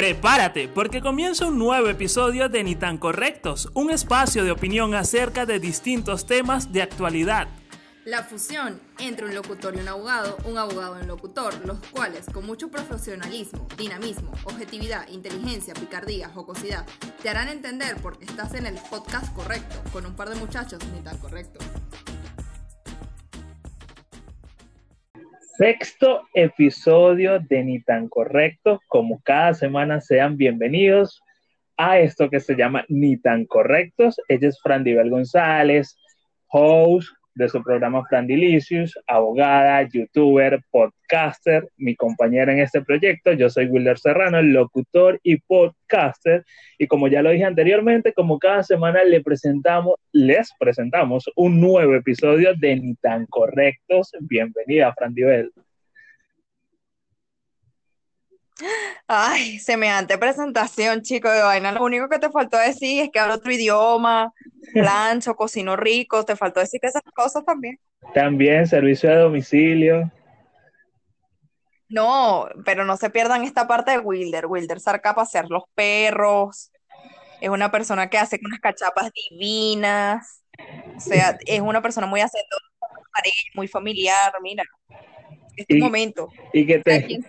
Prepárate, porque comienza un nuevo episodio de Ni tan Correctos, un espacio de opinión acerca de distintos temas de actualidad. La fusión entre un locutor y un abogado, un abogado y un locutor, los cuales con mucho profesionalismo, dinamismo, objetividad, inteligencia, picardía, jocosidad, te harán entender por qué estás en el podcast correcto, con un par de muchachos ni tan correctos. Sexto episodio de Ni tan Correcto. Como cada semana, sean bienvenidos a esto que se llama Ni tan Correctos. Ella es Fran Dibel González, host de su programa Fran Delicious, abogada, youtuber, podcaster, mi compañera en este proyecto. Yo soy Wilder Serrano, locutor y podcaster. Y como ya lo dije anteriormente, como cada semana le presentamos, les presentamos un nuevo episodio de Ni tan Correctos. Bienvenida, Fran Dibel. Ay, semejante presentación, chico de vaina. Lo único que te faltó decir es que hablo otro idioma, plancho, cocino rico. Te faltó decir que esas cosas también. También servicio de domicilio. No, pero no se pierdan esta parte de Wilder. Wilder saca a pasear los perros. Es una persona que hace unas cachapas divinas. O sea, es una persona muy hacedora, muy familiar. Mira, este momento. Y que te,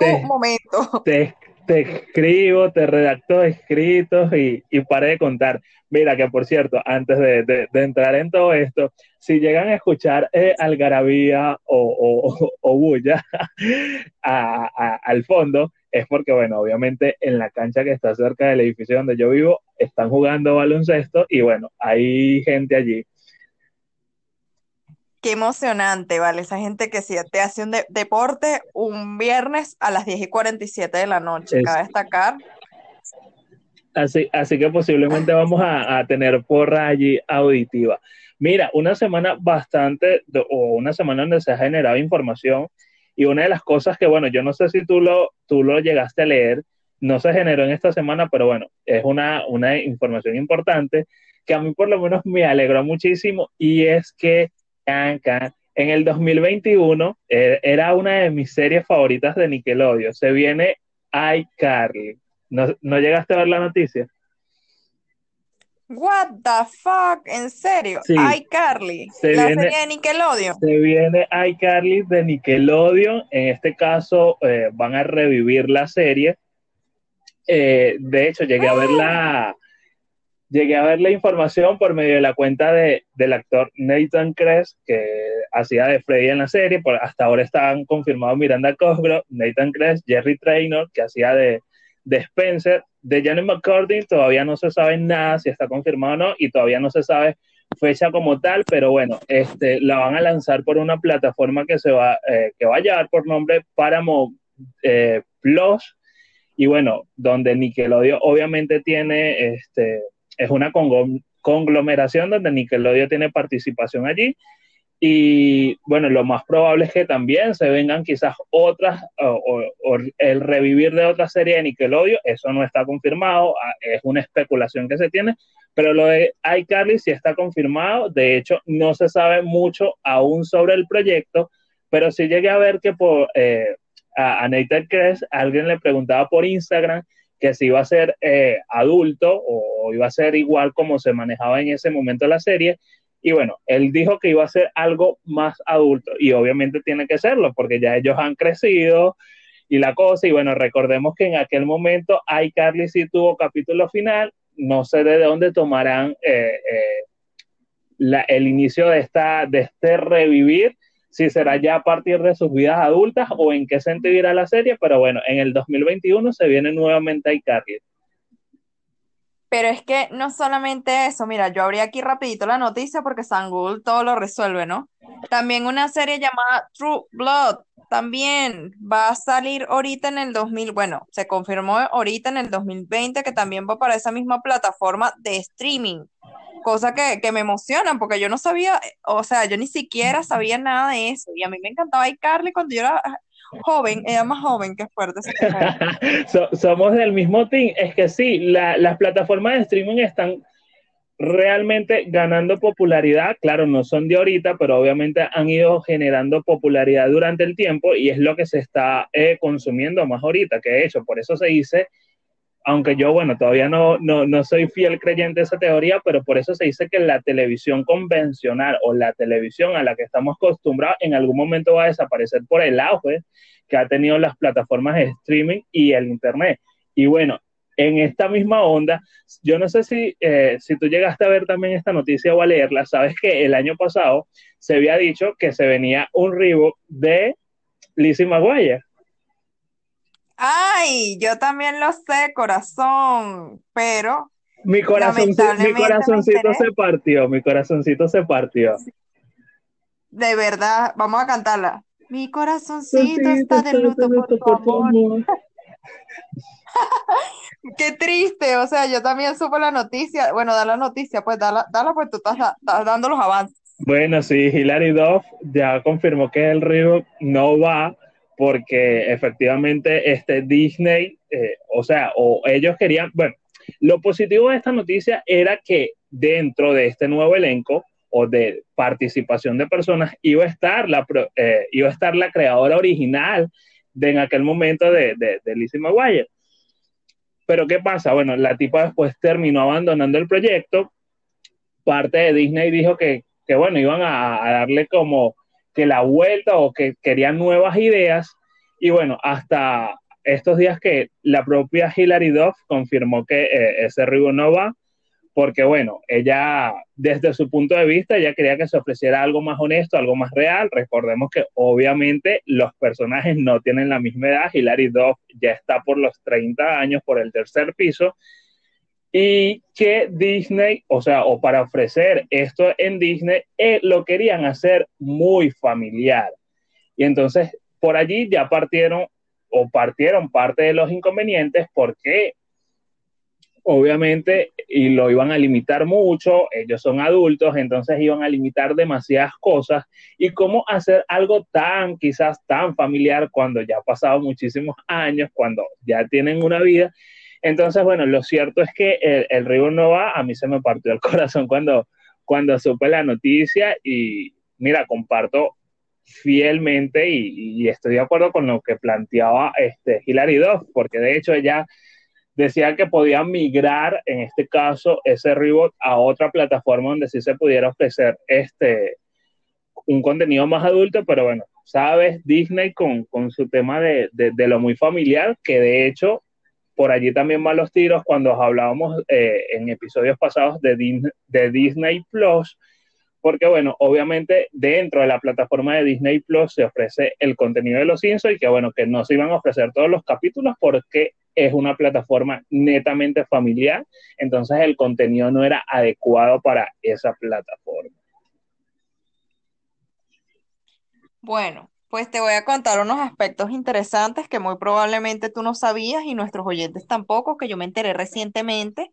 un momento. Te, escribo, te redacto escritos y, y paré de contar. Mira que por cierto, antes de, entrar en todo esto, si llegan a escuchar eh, algarabía o, o, bulla al fondo, es porque, bueno, obviamente en la cancha que está cerca del edificio donde yo vivo, están jugando baloncesto y bueno, hay gente allí Qué emocionante, ¿vale? Esa gente que si te hace un deporte un viernes a las 10 y 47 de la noche, cabe destacar. Así, así que posiblemente vamos a, tener porra allí auditiva. Mira, una semana bastante, o una semana donde se ha generado información, y una de las cosas que, bueno, yo no sé si tú lo, tú lo llegaste a leer, no se generó en esta semana, pero bueno, es una, una información importante que a mí por lo menos me alegró muchísimo, y es que en el 2021 eh, era una de mis series favoritas de Nickelodeon. Se viene iCarly. ¿No, ¿No llegaste a ver la noticia? What the fuck, ¿en serio? iCarly, la serie de Nickelodeon. Se viene iCarly de Nickelodeon. En este caso eh, van a revivir la serie. Eh, de hecho, llegué a ver la, llegué a ver la información por medio de la cuenta de, del actor Nathan Kress, que hacía de Freddy en la serie. Por, hasta ahora están confirmados Miranda Cosgrove, Nathan Kress, Jerry Traynor, que hacía de, de Spencer. De Janet McCordy todavía no se sabe nada si está confirmado o no, y todavía no se sabe fecha como tal, pero bueno, este, la van a lanzar por una plataforma que se va, eh, que va a llevar por nombre Paramount eh, Plus, y bueno, donde Nickelodeon obviamente tiene este, es una conglomeración donde Nickelodeon tiene participación allí. Y bueno, lo más probable es que también se vengan quizás otras o, el revivir de otra serie de Nickelodeon. Eso no está confirmado, ah, es una especulación que se tiene, pero lo de iCarly sí está confirmado. De hecho, no se sabe mucho aún sobre el proyecto, pero sí llegué a ver que por, eh, a, a Nathan alguien le preguntaba por Instagram que si iba a ser eh, adulto o iba a ser igual como se manejaba en ese momento la serie. Y bueno, él dijo que iba a ser algo más adulto y obviamente tiene que serlo porque ya ellos han crecido y la cosa. Y bueno, recordemos que en aquel momento iCarly sí tuvo capítulo final. No sé de dónde tomarán eh, eh, el inicio de, esta, de este revivir si será ya a partir de sus vidas adultas o en qué sentido irá la serie, pero bueno, en el 2021 se viene nuevamente iCarly. Pero es que no solamente eso, mira, yo abrí aquí rapidito la noticia porque San Google todo lo resuelve, ¿no? También una serie llamada True Blood, también va a salir ahorita en el 2000, bueno, se confirmó ahorita en el 2020 que también va para esa misma plataforma de streaming cosa que, que, me emocionan porque yo no sabía, o sea, yo ni siquiera sabía nada de eso y a mí me encantaba iCarly cuando yo era joven, era más joven que fuerte. somos del mismo team, es que sí, las plataformas de streaming están realmente ganando popularidad, claro, no son de ahorita, pero obviamente han ido generando popularidad durante el tiempo y es lo que se está eh, consumiendo más ahorita, que de hecho, por eso se dice, aunque yo, bueno, todavía no, no, no soy fiel creyente de esa teoría, pero por eso se dice que la televisión convencional o la televisión a la que estamos acostumbrados en algún momento va a desaparecer por el auge que ha tenido las plataformas de streaming y el Internet. Y bueno, en esta misma onda, yo no sé si, eh, si tú llegaste a ver también esta noticia o a leerla, sabes que el año pasado se había dicho que se venía un reboot de Lizzie McGuire. Ay, yo también lo sé, corazón, pero mi, corazoncito, mi corazoncito se partió, mi corazoncito se partió. De verdad, vamos a cantarla. Mi corazoncito está de luto por tu amor. Qué triste, o sea, yo también supo la noticia, bueno, da la noticia, pues dala, dala pues tú estás, dando los avances. Bueno, sí, Hilary Duff ya confirmó que el río no va porque efectivamente este Disney, eh, o sea, o ellos querían, bueno, lo positivo de esta noticia era que dentro de este nuevo elenco o de participación de personas iba a estar la, eh, iba a estar la creadora original de en aquel momento de, de, Lizzie McGuire. Pero ¿qué pasa? Bueno, la tipa después terminó abandonando el proyecto. Parte de Disney dijo que, bueno, iban a, darle como que la vuelta o que querían nuevas ideas. Y bueno, hasta estos días que la propia Hilary Duff confirmó que eh, ese reboot no va, porque bueno, ella desde su punto de vista, ella quería que se ofreciera algo más honesto, algo más real. Recordemos que obviamente los personajes no tienen la misma edad, Hilary Duff ya está por los 30 años, por el tercer piso, y que Disney, o sea, o para ofrecer esto en Disney, eh, lo querían hacer muy familiar. Y entonces por allí ya partieron o partieron parte de los inconvenientes porque obviamente, y lo iban a limitar mucho, ellos son adultos, entonces iban a limitar demasiadas cosas, y cómo hacer algo tan, quizás tan familiar cuando ya ha pasado muchísimos años, cuando ya tienen una vida. Entonces, bueno, lo cierto es que el, el no va, a mí se me partió el corazón cuando, cuando supe la noticia y mira, comparto fielmente y, estoy de acuerdo con lo que planteaba este Hilary Duff, porque de hecho ella decía que podían migrar, en este caso, ese reboot a otra plataforma donde sí se pudiera ofrecer este, un contenido más adulto, pero bueno, sabes, Disney con, con su tema de, de, lo muy familiar, que de hecho por allí también van los tiros cuando hablábamos eh, en episodios pasados de, de Disney Plus, porque bueno, obviamente dentro de la plataforma de Disney Plus se ofrece el contenido de los Simpsons y que bueno, que no se iban a ofrecer todos los capítulos porque es una plataforma netamente familiar, entonces el contenido no era adecuado para esa plataforma. Bueno, pues te voy a contar unos aspectos interesantes que muy probablemente tú no sabías y nuestros oyentes tampoco, que yo me enteré recientemente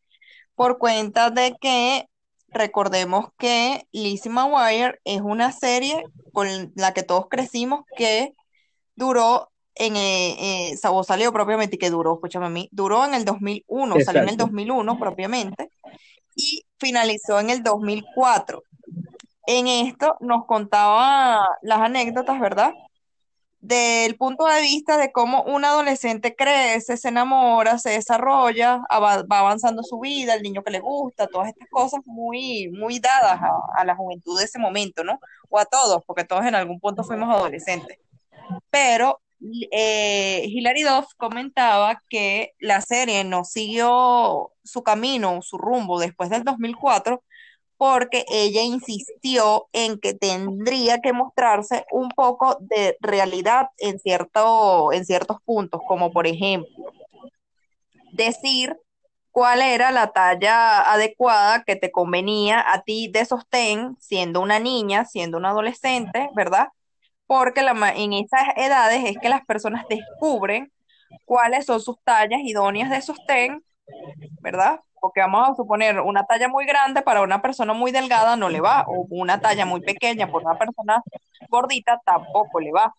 por cuenta de que recordemos que Lizzie McGuire es una serie con la que todos crecimos que duró en, eh, eh, salió propiamente, que duró, escúchame a mí, duró en el 2001, salió en el 2001 propiamente, y finalizó en el 2004. En esto nos contaba las anécdotas, ¿verdad? Del punto de vista de cómo un adolescente crece, se enamora, se desarrolla, va avanzando su vida, el niño que le gusta, todas estas cosas muy, muy dadas a, la juventud de ese momento, ¿no? O a todos, porque todos en algún punto fuimos adolescentes. Pero eh, Hilary Duff comentaba que la serie no siguió su camino, su rumbo después del 2004, porque ella insistió en que tendría que mostrarse un poco de realidad en, cierto, en ciertos puntos, como por ejemplo, decir cuál era la talla adecuada que te convenía a ti de sostén, siendo una niña, siendo una adolescente, ¿verdad? porque la, en esas edades es que las personas descubren cuáles son sus tallas idóneas de sostén, ¿verdad? Porque vamos a suponer una talla muy grande para una persona muy delgada no le va, o una talla muy pequeña por una persona gordita tampoco le va.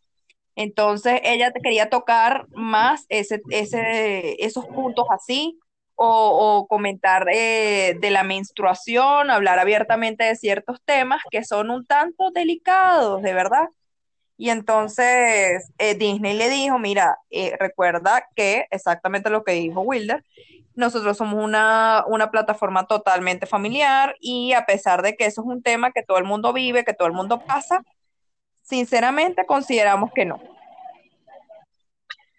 Entonces ella quería tocar más ese, ese, esos puntos así, o, comentar eh, de la menstruación, hablar abiertamente de ciertos temas que son un tanto delicados, de verdad. Y entonces eh, Disney le dijo, mira, eh, recuerda que exactamente lo que dijo Wilder, nosotros somos una, una, plataforma totalmente familiar y a pesar de que eso es un tema que todo el mundo vive, que todo el mundo pasa, sinceramente consideramos que no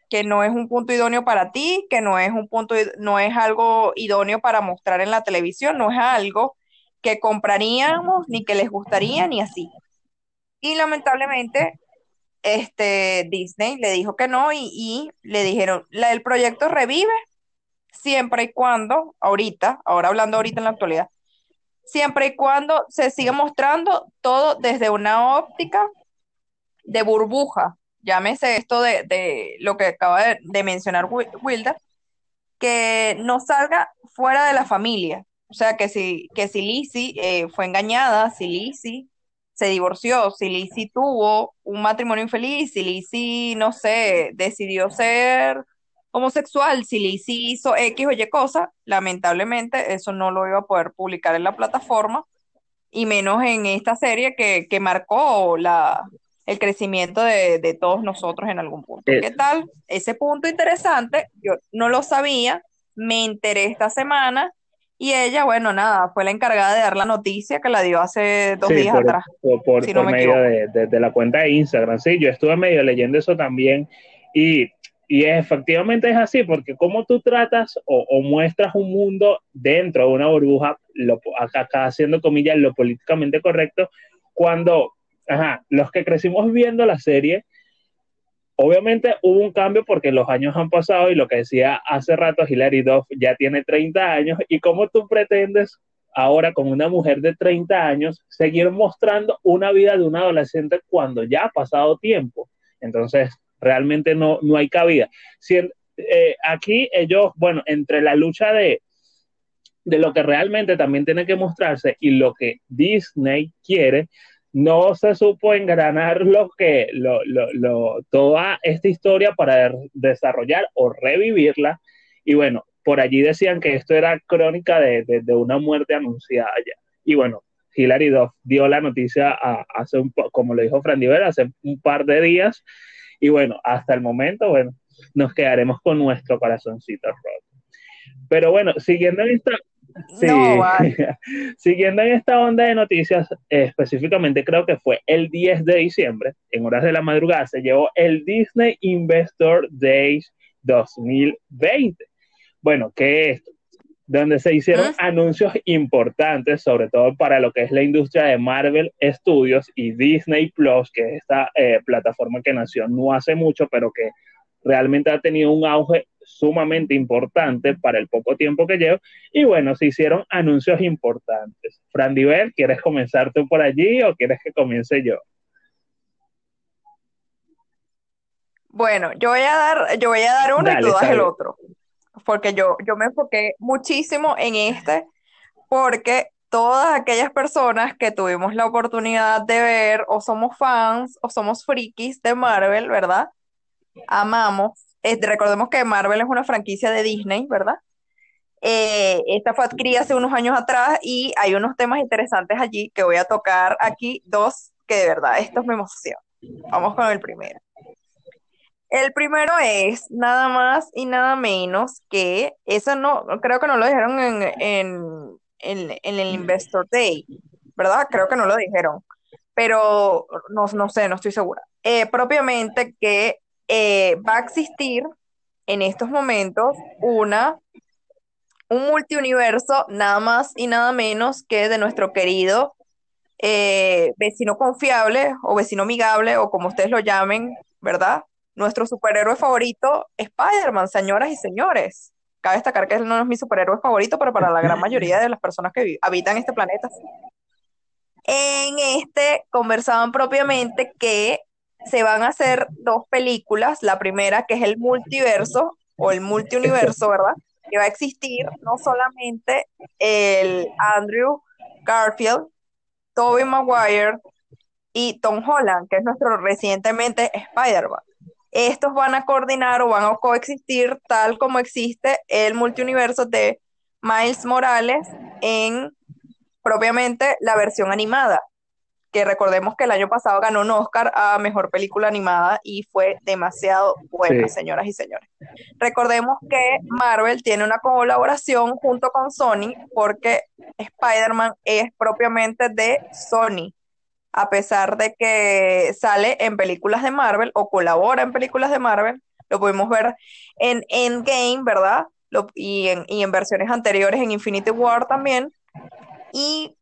que no es un punto idóneo para ti, que no es un punto, no es algo idóneo para mostrar en la televisión, no es algo que compraríamos, ni que les gustaría, ni así. Y lamentablemente, este Disney le dijo que no, y, le dijeron, la, el proyecto revive siempre y cuando, ahorita, ahora hablando ahorita en la actualidad, siempre y cuando se siga mostrando todo desde una óptica de burbuja, llámese esto de, lo que acaba de, mencionar Wilder, que no salga fuera de la familia. O sea, que si, que si Lizzie eh, fue engañada, si Lizzie se divorció, si Lizzie tuvo un matrimonio infeliz, si Lizzie, no sé, decidió ser homosexual, si Lizzie hizo X o Y cosa, lamentablemente eso no lo iba a poder publicar en la plataforma, y menos en esta serie que, que marcó la, el crecimiento de, todos nosotros en algún punto. ¿Qué tal? Ese punto interesante, yo no lo sabía, me enteré esta semana y ella, bueno, nada, fue la encargada de dar la noticia que la dio hace dos días atrás. Por, medio de, la cuenta de Instagram, sí, yo estuve medio leyendo eso también y, efectivamente es así, porque como tú tratas o, muestras un mundo dentro de una burbuja, lo, acá haciendo comillas, lo políticamente correcto, cuando ajá, los que crecimos viendo la serie, obviamente hubo un cambio porque los años han pasado y lo que decía hace rato Hilary Duff ya tiene 30 años y cómo tú pretendes ahora con una mujer de 30 años seguir mostrando una vida de un adolescente cuando ya ha pasado tiempo. Entonces, realmente no, no hay cabida. Si, eh, aquí ellos, bueno, entre la lucha de, de lo que realmente también tiene que mostrarse y lo que Disney quiere, no se supo engranar lo que, lo, lo, toda esta historia para desarrollar o revivirla. Y bueno, por allí decían que esto era crónica de, una muerte anunciada ya. Y bueno, Hilary Duff dio la noticia hace un, como lo dijo Fran Diver, hace un par de días. Y bueno, hasta el momento, bueno, nos quedaremos con nuestro corazoncito roto. Pero bueno, siguiendo en esta, Sí, siguiendo en esta onda de noticias, específicamente creo que fue el 10 de diciembre, en horas de la madrugada, se llevó el Disney Investor Days 2020. Bueno, ¿qué es esto? Donde se hicieron anuncios importantes, sobre todo para lo que es la industria de Marvel Studios y Disney Plus, que es esta eh, plataforma que nació no hace mucho, pero que realmente ha tenido un auge sumamente importante para el poco tiempo que llevo. Y bueno, se hicieron anuncios importantes. Fran Diver, ¿quieres comenzar tú por allí o quieres que comience yo? Bueno, yo voy a dar, yo voy a dar uno y tú das el otro. Porque yo, yo me enfoqué muchísimo en este, porque todas aquellas personas que tuvimos la oportunidad de ver o somos fans o somos frikis de Marvel, ¿verdad? Amamos recordemos que Marvel es una franquicia de Disney, ¿verdad? Eh, esta fue adquirida hace unos años atrás y hay unos temas interesantes allí que voy a tocar aquí, dos que de verdad estos me emocionan. Vamos con el primero. El primero es nada más y nada menos que, eso no, creo que no lo dijeron en, el Investor Day, ¿verdad? Creo que no lo dijeron, pero no, no sé, no estoy segura. Eh, propiamente que eh, va a existir en estos momentos una, un multiuniverso nada más y nada menos que de nuestro querido eh, vecino confiable o vecino amigable o como ustedes lo llamen, ¿verdad? Nuestro superhéroe favorito, Spider-Man, señoras y señores. Cabe destacar que él no es mi superhéroe favorito, pero para la gran mayoría de las personas que habitan este planeta. En este conversaban propiamente que se van a hacer dos películas. La primera, que es el multiverso o el multiuniverso, ¿verdad? Que va a existir no solamente el Andrew Garfield, Tobey Maguire y Tom Holland, que es nuestro recientemente Spider-Man. estos van a coordinar o van a coexistir tal como existe el multiuniverso de Miles Morales en propiamente la versión animada, que recordemos que el año pasado ganó un Oscar a Mejor Película Animada y fue demasiado buena, señoras y señores. Recordemos que Marvel tiene una colaboración junto con Sony porque Spider-Man es propiamente de Sony, a pesar de que sale en películas de Marvel o colabora en películas de Marvel, lo pudimos ver en Endgame, ¿verdad? y, en, y en versiones anteriores en Infinity War también y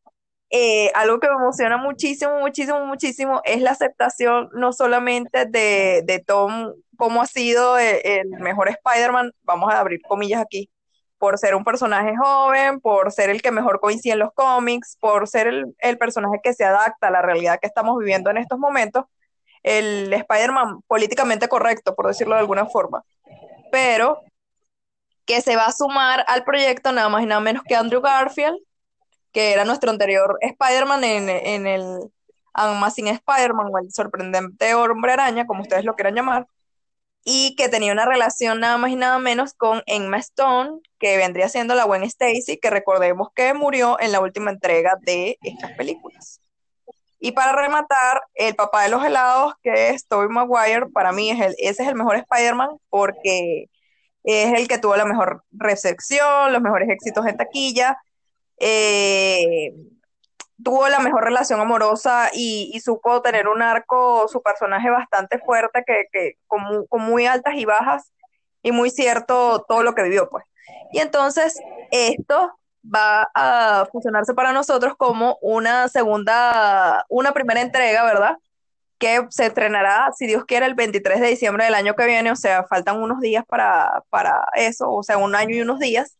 eh, algo que me emociona muchísimo, muchísimo, muchísimo es la aceptación no solamente de, Tom como ha sido el, mejor Spider-Man, vamos a abrir comillas aquí, por ser un personaje joven, por ser el que mejor coincide en los cómics, por ser el, el personaje que se adapta a la realidad que estamos viviendo en estos momentos, el Spider-Man políticamente correcto, por decirlo de alguna forma. Pero que se va a sumar al proyecto nada más y nada menos que Andrew Garfield, que era nuestro anterior Spider-Man en, en el Amazing Spider-Man o el sorprendente hombre araña, como ustedes lo quieran llamar, y que tenía una relación nada más y nada menos con Emma Stone, que vendría siendo la buena Stacy, que recordemos que murió en la última entrega de estas películas. Y para rematar, el papá de los helados, que es Tobey Maguire, para mí es el, ese es el mejor Spider-Man porque es el que tuvo la mejor recepción, los mejores éxitos en taquilla, eh, tuvo la mejor relación amorosa y, supo tener un arco, su personaje bastante fuerte, que, con, muy altas y bajas, y muy cierto todo lo que vivió, pues. Y entonces, esto va a funcionarse para nosotros como una segunda, una primera entrega, ¿verdad? Que se estrenará, si Dios quiere, el 23 de diciembre del año que viene, o sea, faltan unos días para, para eso, o sea, un año y unos días.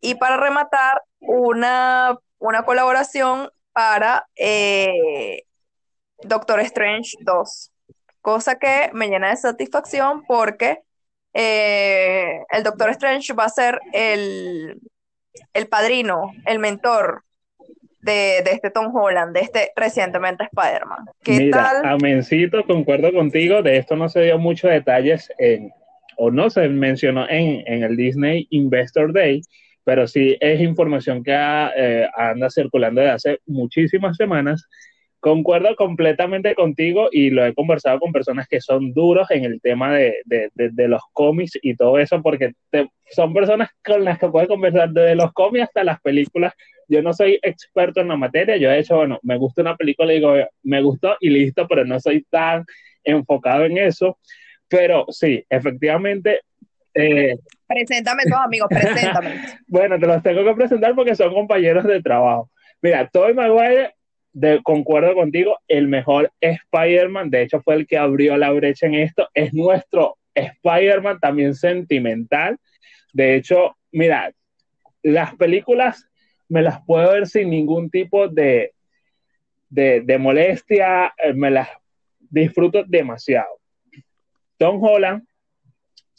Y para rematar, una, una colaboración para eh, Doctor Strange 2, cosa que me llena de satisfacción porque eh, el Doctor Strange va a ser el, el padrino, el mentor de, este Tom Holland, de este recientemente Spider-Man. ¿Qué Mira, tal? Amencito, concuerdo contigo, de esto no se dio muchos detalles en, o no se mencionó en, en el Disney Investor Day, pero sí es información que eh, anda circulando desde hace muchísimas semanas. Concuerdo completamente contigo y lo he conversado con personas que son duros en el tema de, los cómics y todo eso, porque son personas con las que puedes conversar desde los cómics hasta las películas. Yo no soy experto en la materia, yo he hecho, bueno, me gusta una película y digo, me gustó y listo, pero no soy tan enfocado en eso. Pero sí, efectivamente, eh, preséntame todos, amigos, preséntame. bueno, te los tengo que presentar porque son compañeros de trabajo. Mira, Tobey Maguire, de, concuerdo contigo, el mejor Spider-Man, de hecho fue el que abrió la brecha en esto, es nuestro Spider-Man también sentimental. De hecho, mira, las películas me las puedo ver sin ningún tipo de, de, de molestia, eh, me las disfruto demasiado. Tom Holland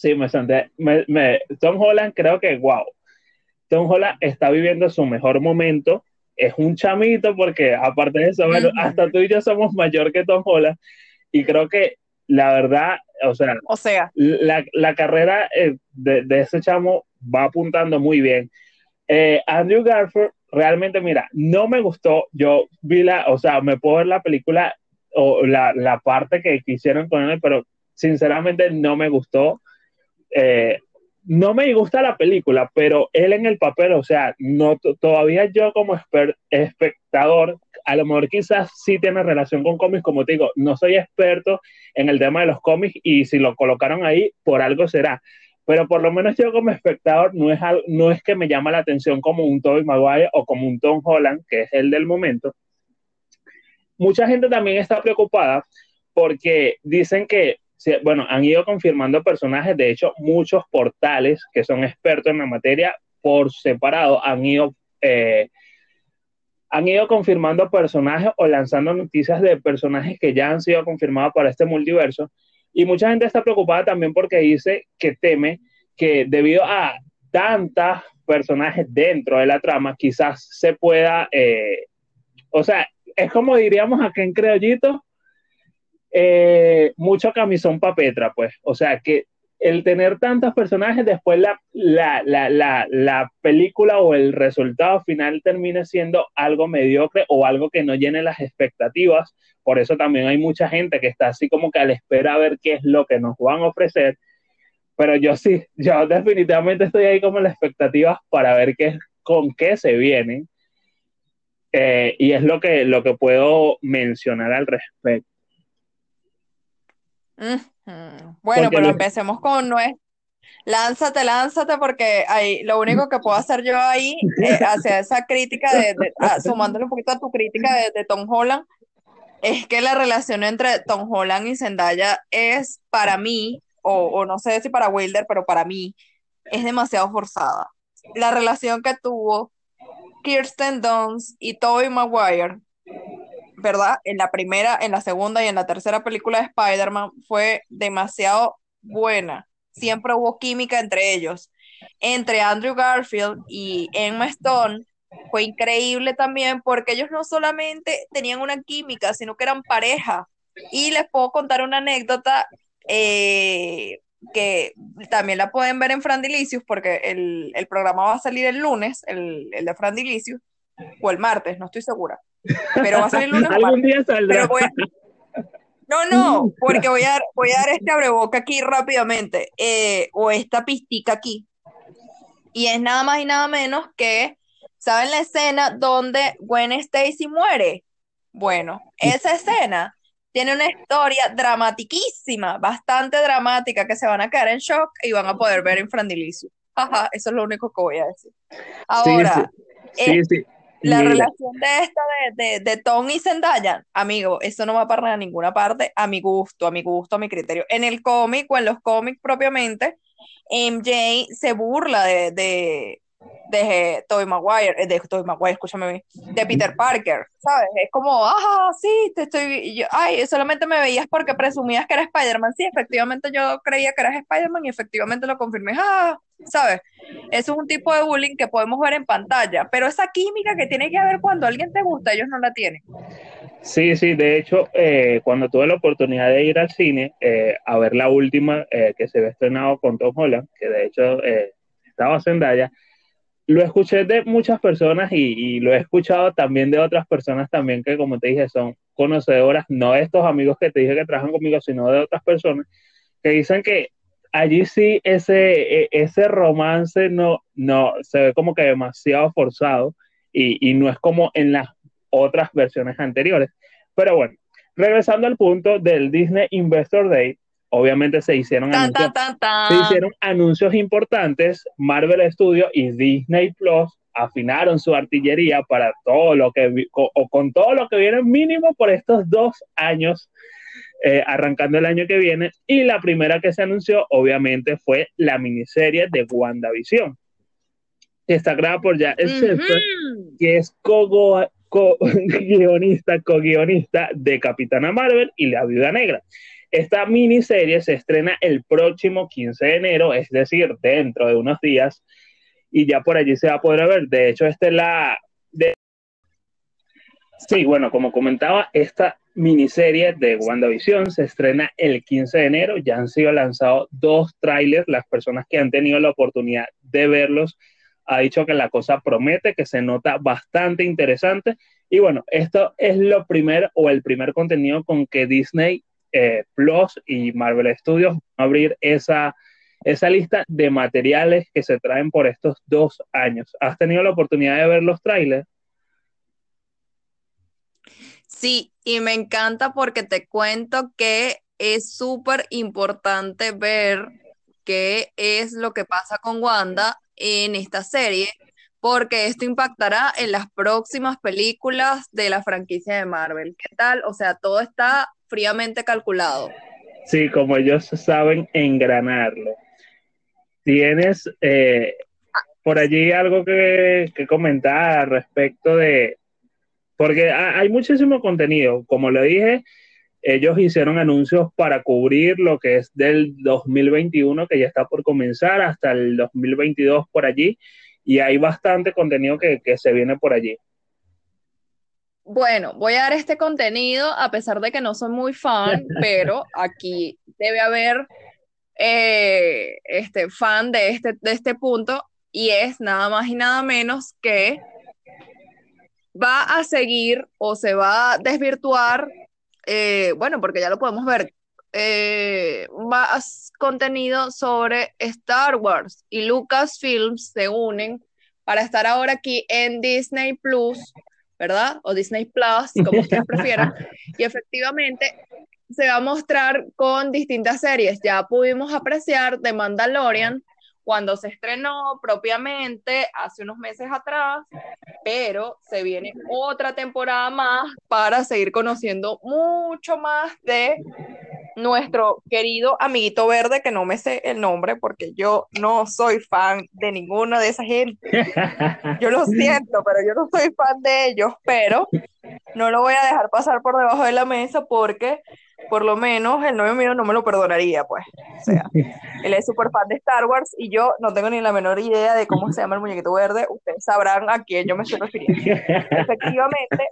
Sí, me senté. Tom Holland, creo que, wow. Tom Holland está viviendo su mejor momento. Es un chamito, porque aparte de eso, bueno, hasta tú y yo somos mayor que Tom Holland. Y creo que la verdad, o sea, o sea. La, carrera eh, de, ese chamo va apuntando muy bien. Eh, Andrew Garfield, realmente, mira, no me gustó. Yo vi la, o sea, me puedo ver la película o la, la parte que quisieron con él, pero sinceramente no me gustó. Eh, no me gusta la película, pero él en el papel, o sea, no todavía yo como espectador, a lo mejor quizás sí tiene relación con cómics, como te digo, no soy experto en el tema de los cómics y si lo colocaron ahí, por algo será. Pero por lo menos yo como espectador no es, no es que me llama la atención como un Tobey Maguire o como un Tom Holland, que es el del momento. Mucha gente también está preocupada porque dicen que bueno, han ido confirmando personajes, de hecho, muchos portales que son expertos en la materia por separado han ido, eh, han ido confirmando personajes o lanzando noticias de personajes que ya han sido confirmados para este multiverso. Y mucha gente está preocupada también porque dice que teme que debido a tantos personajes dentro de la trama, quizás se pueda, eh, o sea, es como diríamos aquí en Creollito, eh, mucho camisón papetra, pues. O sea, que el tener tantos personajes, después la, la, la, la, película o el resultado final termine siendo algo mediocre o algo que no llene las expectativas. Por eso también hay mucha gente que está así como que a la espera a ver qué es lo que nos van a ofrecer. Pero yo sí, yo definitivamente estoy ahí como en las expectativas para ver qué, con qué se vienen. Eh, y es lo que, lo que puedo mencionar al respecto. Bueno, pero empecemos con nuestro. Lánzate, lánzate, porque ahí, lo único que puedo hacer yo ahí, eh, hacia esa crítica, de, ah, sumándole un poquito a tu crítica de, Tom Holland, es que la relación entre Tom Holland y Zendaya es para mí, o, o no sé si para Wilder, pero para mí, es demasiado forzada. La relación que tuvo Kirsten Dunst y Tobey Maguire ¿verdad? En la primera, en la segunda y en la tercera película de Spider-Man fue demasiado buena. Siempre hubo química entre ellos. Entre Andrew Garfield y Emma Stone fue increíble también porque ellos no solamente tenían una química, sino que eran pareja. Y les puedo contar una anécdota eh, que también la pueden ver en Frandilicious porque el, programa va a salir el lunes, el, el de Frandilicious, o el martes, no estoy segura. Pero va a salir lunes. Algún día saldrá. No, no, porque voy a, voy a dar este abreboca aquí rápidamente, eh, o esta pistica aquí. Y es nada más y nada menos que, ¿saben la escena donde Gwen Stacy muere? Bueno, esa escena tiene una historia dramatiquísima, bastante dramática, que se van a quedar en shock y van a poder ver en Frandilicio. Ajá, eso es lo único que voy a decir. Ahora, sí, sí. sí. La relación de esta de, de, Tom y Zendaya, amigo, eso no va para ninguna parte a mi gusto, a mi gusto, a mi criterio. En el cómic o en los cómics propiamente, MJ se burla de, de, de Tobey Maguire, eh, de Tobey Maguire, escúchame, de Peter Parker, ¿sabes? Es como, ah, sí, te estoy, yo, ay, solamente me veías porque presumías que era Spider-Man. Sí, efectivamente yo creía que eras Spider-Man y efectivamente lo confirmé, ah, ¿sabes? Eso es un tipo de bullying que podemos ver en pantalla, pero esa química que tiene que haber cuando alguien te gusta, ellos no la tienen. Sí, sí, de hecho, eh, cuando tuve la oportunidad de ir al cine eh, a ver la última que se había estrenado con Tom Holland, que de hecho estaba Zendaya, lo escuché de muchas personas y, lo he escuchado también de otras personas también que, como te dije, son conocedoras, no de estos amigos que te dije que trabajan conmigo, sino de otras personas que dicen que allí sí ese, e, ese romance no, no se ve como que demasiado forzado y, y no es como en las otras versiones anteriores. Pero bueno, regresando al punto del Disney Investor Day, obviamente se hicieron, anuncios, se hicieron anuncios importantes, Marvel Studios y Disney Plus afinaron su artillería para todo lo que, o con todo lo que viene mínimo por estos dos años, eh, arrancando el año que viene, y la primera que se anunció obviamente fue la miniserie de WandaVision, que está creada por ya el que es co-guionista, co-guionista de Capitana Marvel y la Viuda Negra. Esta miniserie se estrena el próximo 15 de enero, es decir, dentro de unos días, y ya por allí se va a poder ver. De hecho, esta es la... De... Sí, bueno, como comentaba, esta miniserie de WandaVision se estrena el 15 de enero. Ya han sido lanzados dos trailers. Las personas que han tenido la oportunidad de verlos ha dicho que la cosa promete, que se nota bastante interesante. Y bueno, esto es lo primero o el primer contenido con que Disney eh, Plus y Marvel Studios van a abrir esa, esa lista de materiales que se traen por estos dos años. ¿Has tenido la oportunidad de ver los trailers? Sí, y me encanta porque te cuento que es súper importante ver qué es lo que pasa con Wanda en esta serie, porque esto impactará en las próximas películas de la franquicia de Marvel. ¿Qué tal? O sea, todo está fríamente calculado. Sí, como ellos saben engranarlo. ¿Tienes eh, por allí algo que, comentar respecto de... Porque hay muchísimo contenido. Como lo dije, ellos hicieron anuncios para cubrir lo que es del 2021, que ya está por comenzar, hasta el 2022 por allí. Y hay bastante contenido que, que se viene por allí. Bueno, voy a dar este contenido a pesar de que no soy muy fan, pero aquí debe haber eh, este fan de este, de este punto y es nada más y nada menos que va a seguir o se va a desvirtuar, eh, bueno, porque ya lo podemos ver, eh, más contenido sobre Star Wars y Lucasfilms se unen para estar ahora aquí en Disney Plus, ¿verdad? O Disney Plus, como ustedes prefieran. Y efectivamente se va a mostrar con distintas series. Ya pudimos apreciar The Mandalorian, cuando se estrenó propiamente hace unos meses atrás, pero se viene otra temporada más para seguir conociendo mucho más de nuestro querido amiguito verde, que no me sé el nombre porque yo no soy fan de ninguna de esa gente. Yo lo siento, pero yo no soy fan de ellos, pero no lo voy a dejar pasar por debajo de la mesa porque por lo menos el novio mío no me lo perdonaría, pues. O sea, él es súper fan de Star Wars y yo no tengo ni la menor idea de cómo se llama el muñequito verde. Ustedes sabrán a quién yo me estoy refiriendo. Efectivamente,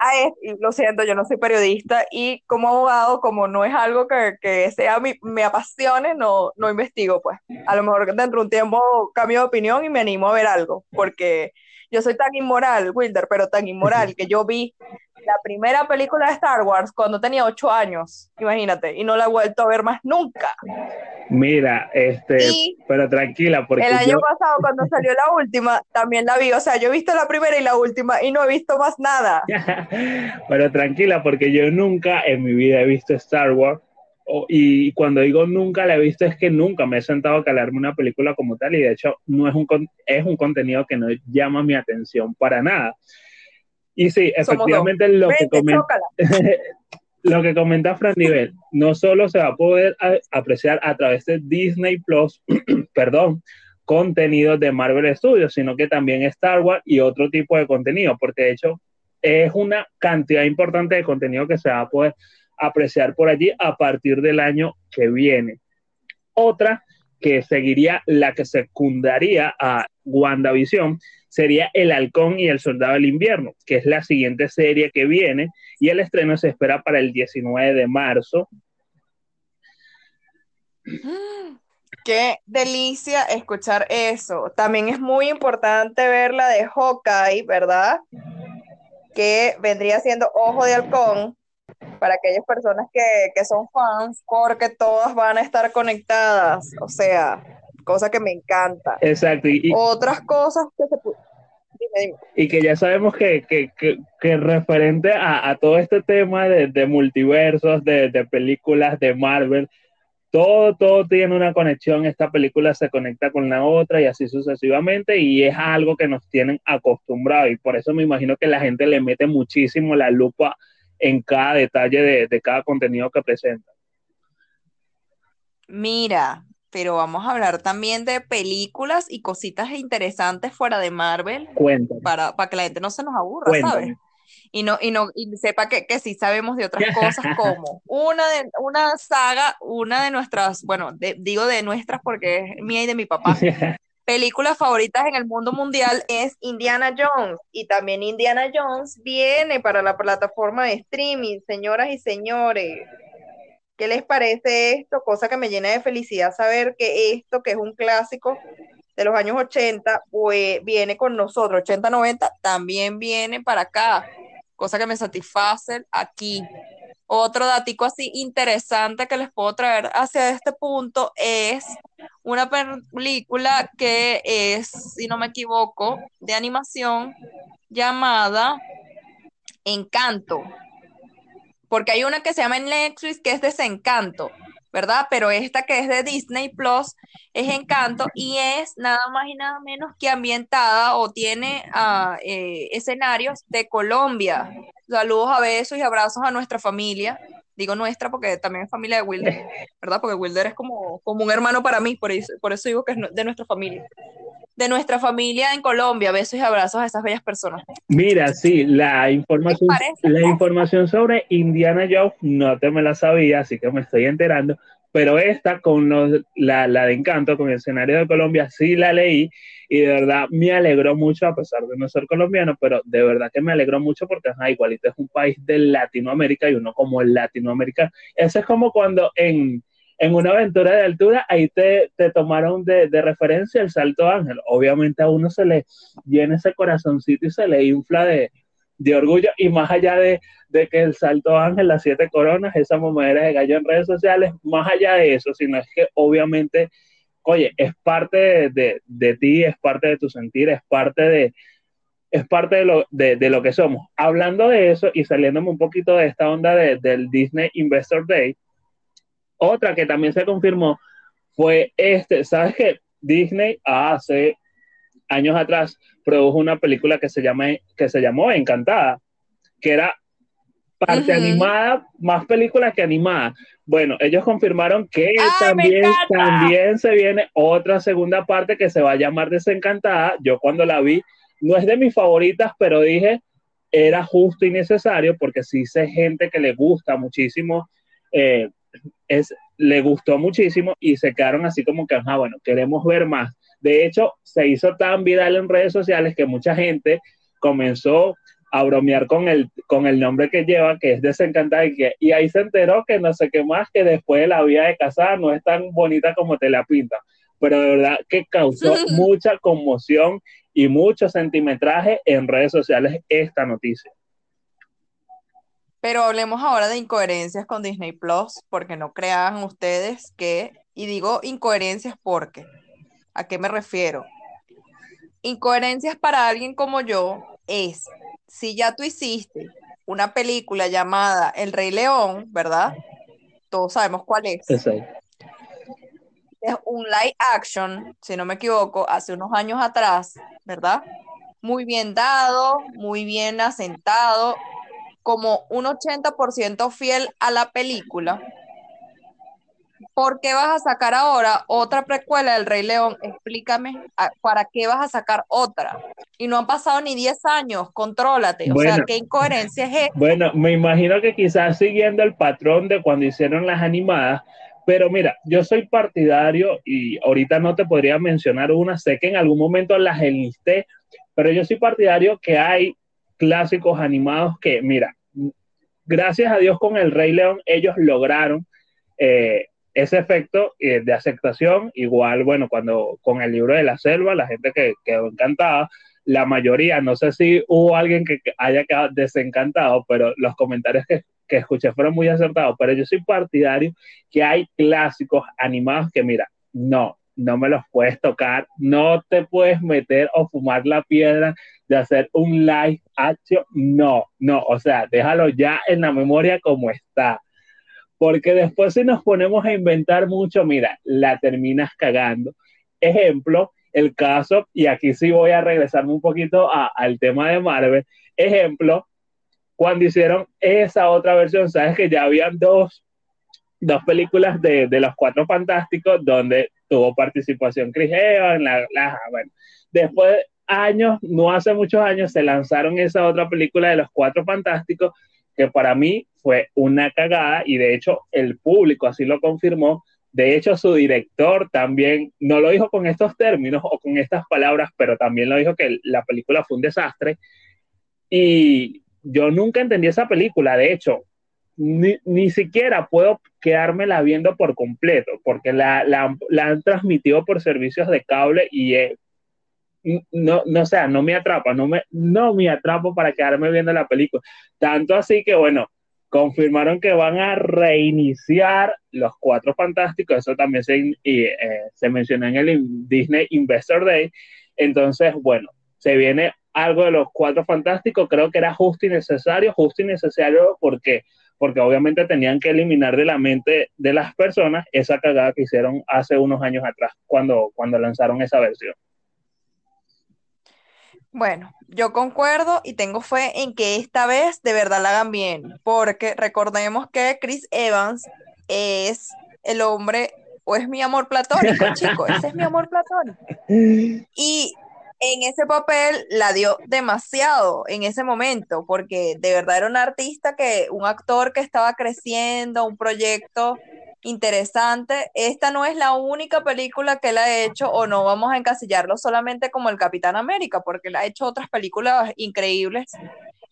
a y lo siento, yo no soy periodista y como abogado, como no es algo que, que sea mi, me apasione, no, no investigo, pues. A lo mejor dentro de un tiempo cambio de opinión y me animo a ver algo, porque yo soy tan inmoral, Wilder, pero tan inmoral que yo vi la primera película de Star Wars cuando tenía ocho años, imagínate, y no la he vuelto a ver más nunca. Mira, este, pero tranquila, porque el año pasado cuando salió la última, también la vi, o sea, yo he visto la primera y la última y no he visto más nada. pero tranquila, porque yo nunca en mi vida he visto Star Wars, y cuando digo nunca la he visto es que nunca me he sentado a calarme una película como tal, y de hecho no es un, es un contenido que no llama mi atención para nada. Y sí, efectivamente lo que, comenta, lo que comenta Fran Nivel, no solo se va a poder apreciar a través de Disney Plus, perdón, contenido de Marvel Studios, sino que también Star Wars y otro tipo de contenido, porque de hecho es una cantidad importante de contenido que se va a poder apreciar por allí a partir del año que viene. Otra que seguiría la que secundaría a WandaVision sería El Halcón y el Soldado del Invierno, que es la siguiente serie que viene y el estreno se espera para el 19 de marzo. Qué delicia escuchar eso. También es muy importante ver la de Hawkeye, ¿verdad? Que vendría siendo Ojo de Halcón para aquellas personas que, que son fans, porque todas van a estar conectadas. O sea, cosa que me encanta. Exacto. Y, Otras cosas que se Y que ya sabemos que, que, que, referente a, a, todo este tema de, de multiversos, de, de, películas de Marvel, todo, todo tiene una conexión, esta película se conecta con la otra y así sucesivamente, y es algo que nos tienen acostumbrados, y por eso me imagino que la gente le mete muchísimo la lupa en cada detalle de, de cada contenido que presenta. Mira, pero vamos a hablar también de películas y cositas interesantes fuera de Marvel. Para, para que la gente no se nos aburra, ¿sabes? Y no, y no, y sepa que, que sí sabemos de otras cosas como una de una saga, una de nuestras, bueno, digo de nuestras porque es mía y de mi papá. Películas favoritas en el mundo mundial es Indiana Jones. Y también Indiana Jones viene para la plataforma de streaming, señoras y señores. ¿Qué les parece esto? Cosa que me llena de felicidad saber que esto, que es un clásico de los años 80, pues, viene con nosotros, 80-90, también viene para acá. Cosa que me satisface aquí. Otro datico así interesante que les puedo traer hacia este punto es una película que es, si no me equivoco, de animación llamada Encanto porque hay una que se llama Netflix que es Desencanto, ¿verdad? Pero esta que es de Disney Plus es Encanto y es nada más y nada menos que ambientada o tiene uh, eh, escenarios de Colombia. Saludos a besos y abrazos a nuestra familia. Digo nuestra porque también es familia de Wilder, ¿verdad? Porque Wilder es como, como un hermano para mí, por eso, por eso digo que es de nuestra familia de nuestra familia en Colombia. Besos y abrazos a esas bellas personas. Mira, sí, la información, la información sobre Indiana Jones no te me la sabía, así que me estoy enterando. pero esta con la, la, de Encanto, con el escenario de Colombia, sí la leí y de verdad me alegró mucho, a pesar de no ser colombiano, pero de verdad que me alegró mucho porque ajá, igualito es un país de Latinoamérica y uno como el Latinoamérica, eso es como cuando en, en una aventura de altura, ahí te, te tomaron de, de, referencia el Salto Ángel. Obviamente a uno se le llena ese corazoncito y se le infla de, de orgullo y más allá de, de, que el Salto Ángel, las siete coronas, esa momadera de gallo en redes sociales, más allá de eso, sino es que obviamente, oye, es parte de, de, ti, es parte de tu sentir, es parte de es parte de lo, de, de lo que somos. Hablando de eso y saliéndome un poquito de esta onda del Disney Investor Day, otra que también se confirmó fue este, ¿sabes qué? Disney hace años atrás produjo una película que se, llama, que se llamó Encantada, que era parte animada, más película que animada. Bueno, ellos confirmaron que también, también se viene otra segunda parte que se va a llamar Desencantada. Yo cuando la vi, no es de mis favoritas, pero dije, era justo y necesario porque sí sé gente que le gusta muchísimo, eh, es, le gustó muchísimo y se quedaron así como que, ah, bueno, queremos ver más. De hecho, se hizo tan viral en redes sociales que mucha gente comenzó a bromear con el, con el nombre que lleva, que es Desencantada, y, que, y ahí se enteró que no sé qué más, que después de la vida de casada no es tan bonita como te la pinta. Pero de verdad que causó mucha conmoción y mucho sentimetraje en redes sociales esta noticia. Pero hablemos ahora de incoherencias con Disney Plus, porque no crean ustedes que, y digo incoherencias porque ¿A qué me refiero? Incoherencias para alguien como yo es, si ya tú hiciste una película llamada El Rey León, ¿verdad? Todos sabemos cuál es. Es un live action, si no me equivoco, hace unos años atrás, ¿verdad? Muy bien dado, muy bien asentado, como un 80% fiel a la película ¿por qué vas a sacar ahora otra precuela del Rey León? Explícame, ¿para qué vas a sacar otra? Y no han pasado ni 10 años, contrólate. o sea, ¿qué incoherencia es esta? Bueno, me imagino que quizás siguiendo el patrón de cuando hicieron las animadas, pero mira, yo soy partidario y ahorita no te podría mencionar una, sé que en algún momento las enlisté, pero yo soy partidario que hay clásicos animados que, mira, gracias a Dios con el Rey León ellos lograron eh, ese efecto eh, de aceptación, igual, bueno, cuando con el libro de la selva, la gente que quedó encantada, la mayoría, no sé si hubo alguien que, haya quedado desencantado, pero los comentarios que, que escuché fueron muy acertados, pero yo soy partidario que hay clásicos animados que, mira, no, no me los puedes tocar, no te puedes meter o fumar la piedra de hacer un live action, no, no, o sea, déjalo ya en la memoria como está porque después si nos ponemos a inventar mucho, mira, la terminas cagando. Ejemplo, el caso, y aquí sí voy a regresarme un poquito al tema de Marvel, ejemplo, cuando hicieron esa otra versión, sabes que ya habían dos, dos películas de, de, los Cuatro Fantásticos donde tuvo participación Chris Evans, la, la, después años, no hace muchos años, se lanzaron esa otra película de los Cuatro Fantásticos que para mí fue una cagada y de hecho el público así lo confirmó. De hecho, su director también no lo dijo con estos términos o con estas palabras, pero también lo dijo que la película fue un desastre. Y yo nunca entendí esa película. De hecho, ni, ni siquiera puedo quedármela viendo por completo, porque la, la, han transmitido por servicios de cable y no, no, sea, no me atrapa, no me, no me atrapo para quedarme viendo la película. Tanto así que, bueno, confirmaron que van a reiniciar los Cuatro Fantásticos, eso también se, eh, se mencionó en el Disney Investor Day. Entonces, bueno, se viene algo de los Cuatro Fantásticos, creo que era justo y necesario, justo y necesario porque porque obviamente tenían que eliminar de la mente de las personas esa cagada que hicieron hace unos años atrás cuando, cuando lanzaron esa versión. Bueno, yo concuerdo y tengo fe en que esta vez de verdad la hagan bien, porque recordemos que Chris Evans es el hombre, o es mi amor platónico, chico, ese es mi amor platónico. Y en ese papel la dio demasiado en ese momento, porque de verdad era un artista que, un actor que estaba creciendo, un proyecto interesante. Esta no es la única película que él ha hecho, o no vamos a encasillarlo solamente como el Capitán América, porque él ha hecho otras películas increíbles.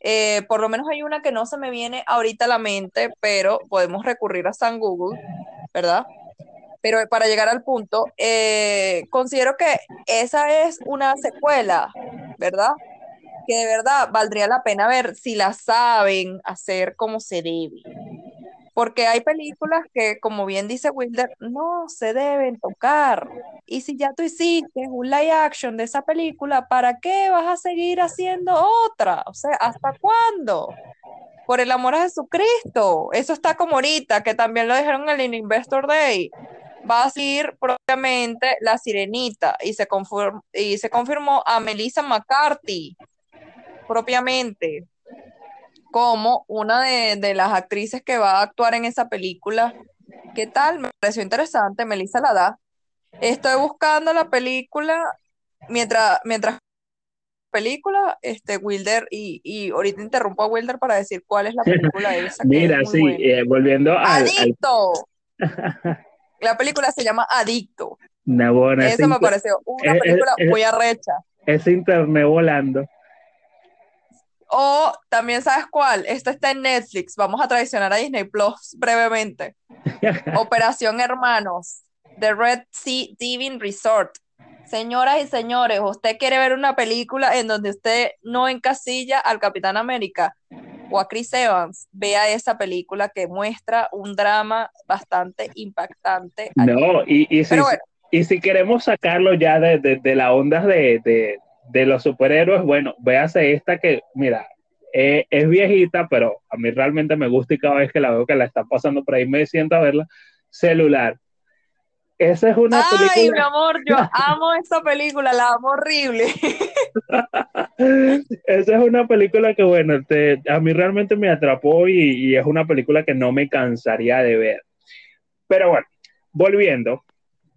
Eh, por lo menos hay una que no se me viene ahorita a la mente, pero podemos recurrir a San Google, ¿verdad? Pero para llegar al punto, eh, considero que esa es una secuela, ¿verdad? Que de verdad valdría la pena ver si la saben hacer como se debe. Porque hay películas que, como bien dice Wilder, no se deben tocar. Y si ya tú hiciste un live action de esa película, ¿para qué vas a seguir haciendo otra? O sea, ¿hasta cuándo? Por el amor a Jesucristo. Eso está como ahorita, que también lo dijeron en el Investor Day. Va a seguir propiamente La Sirenita y se, y se confirmó a Melissa McCarthy propiamente como una de, las actrices que va a actuar en esa película. ¿Qué tal? Me pareció interesante, Melissa la da. Estoy buscando la película mientras, mientras película, este Wilder, y, y ahorita interrumpo a Wilder para decir cuál es la película esa. Mira, sí, eh, volviendo al... ¡Adicto! la película se llama Adicto. Eso me pareció una película muy arrecha. Es internet volando. O también sabes cuál, esta está en Netflix, vamos a traicionar a Disney Plus brevemente. Operación Hermanos, The Red Sea Diving Resort. Señoras y señores, usted quiere ver una película en donde usted no encasilla al Capitán América o a Chris Evans, vea esa película que muestra un drama bastante impactante. No, y, y, si, y si queremos sacarlo ya de, de, la onda de, de los superhéroes, bueno, véase esta que, mira, eh, es viejita, pero a mí realmente me gusta y cada vez que la veo que la están pasando por ahí me siento a verla, celular. Esa es una película. Ay, mi amor, yo amo esta película, la amo horrible. Esa es una película que, bueno, a mí realmente me atrapó y, y es una película que no me cansaría de ver. Pero bueno, volviendo,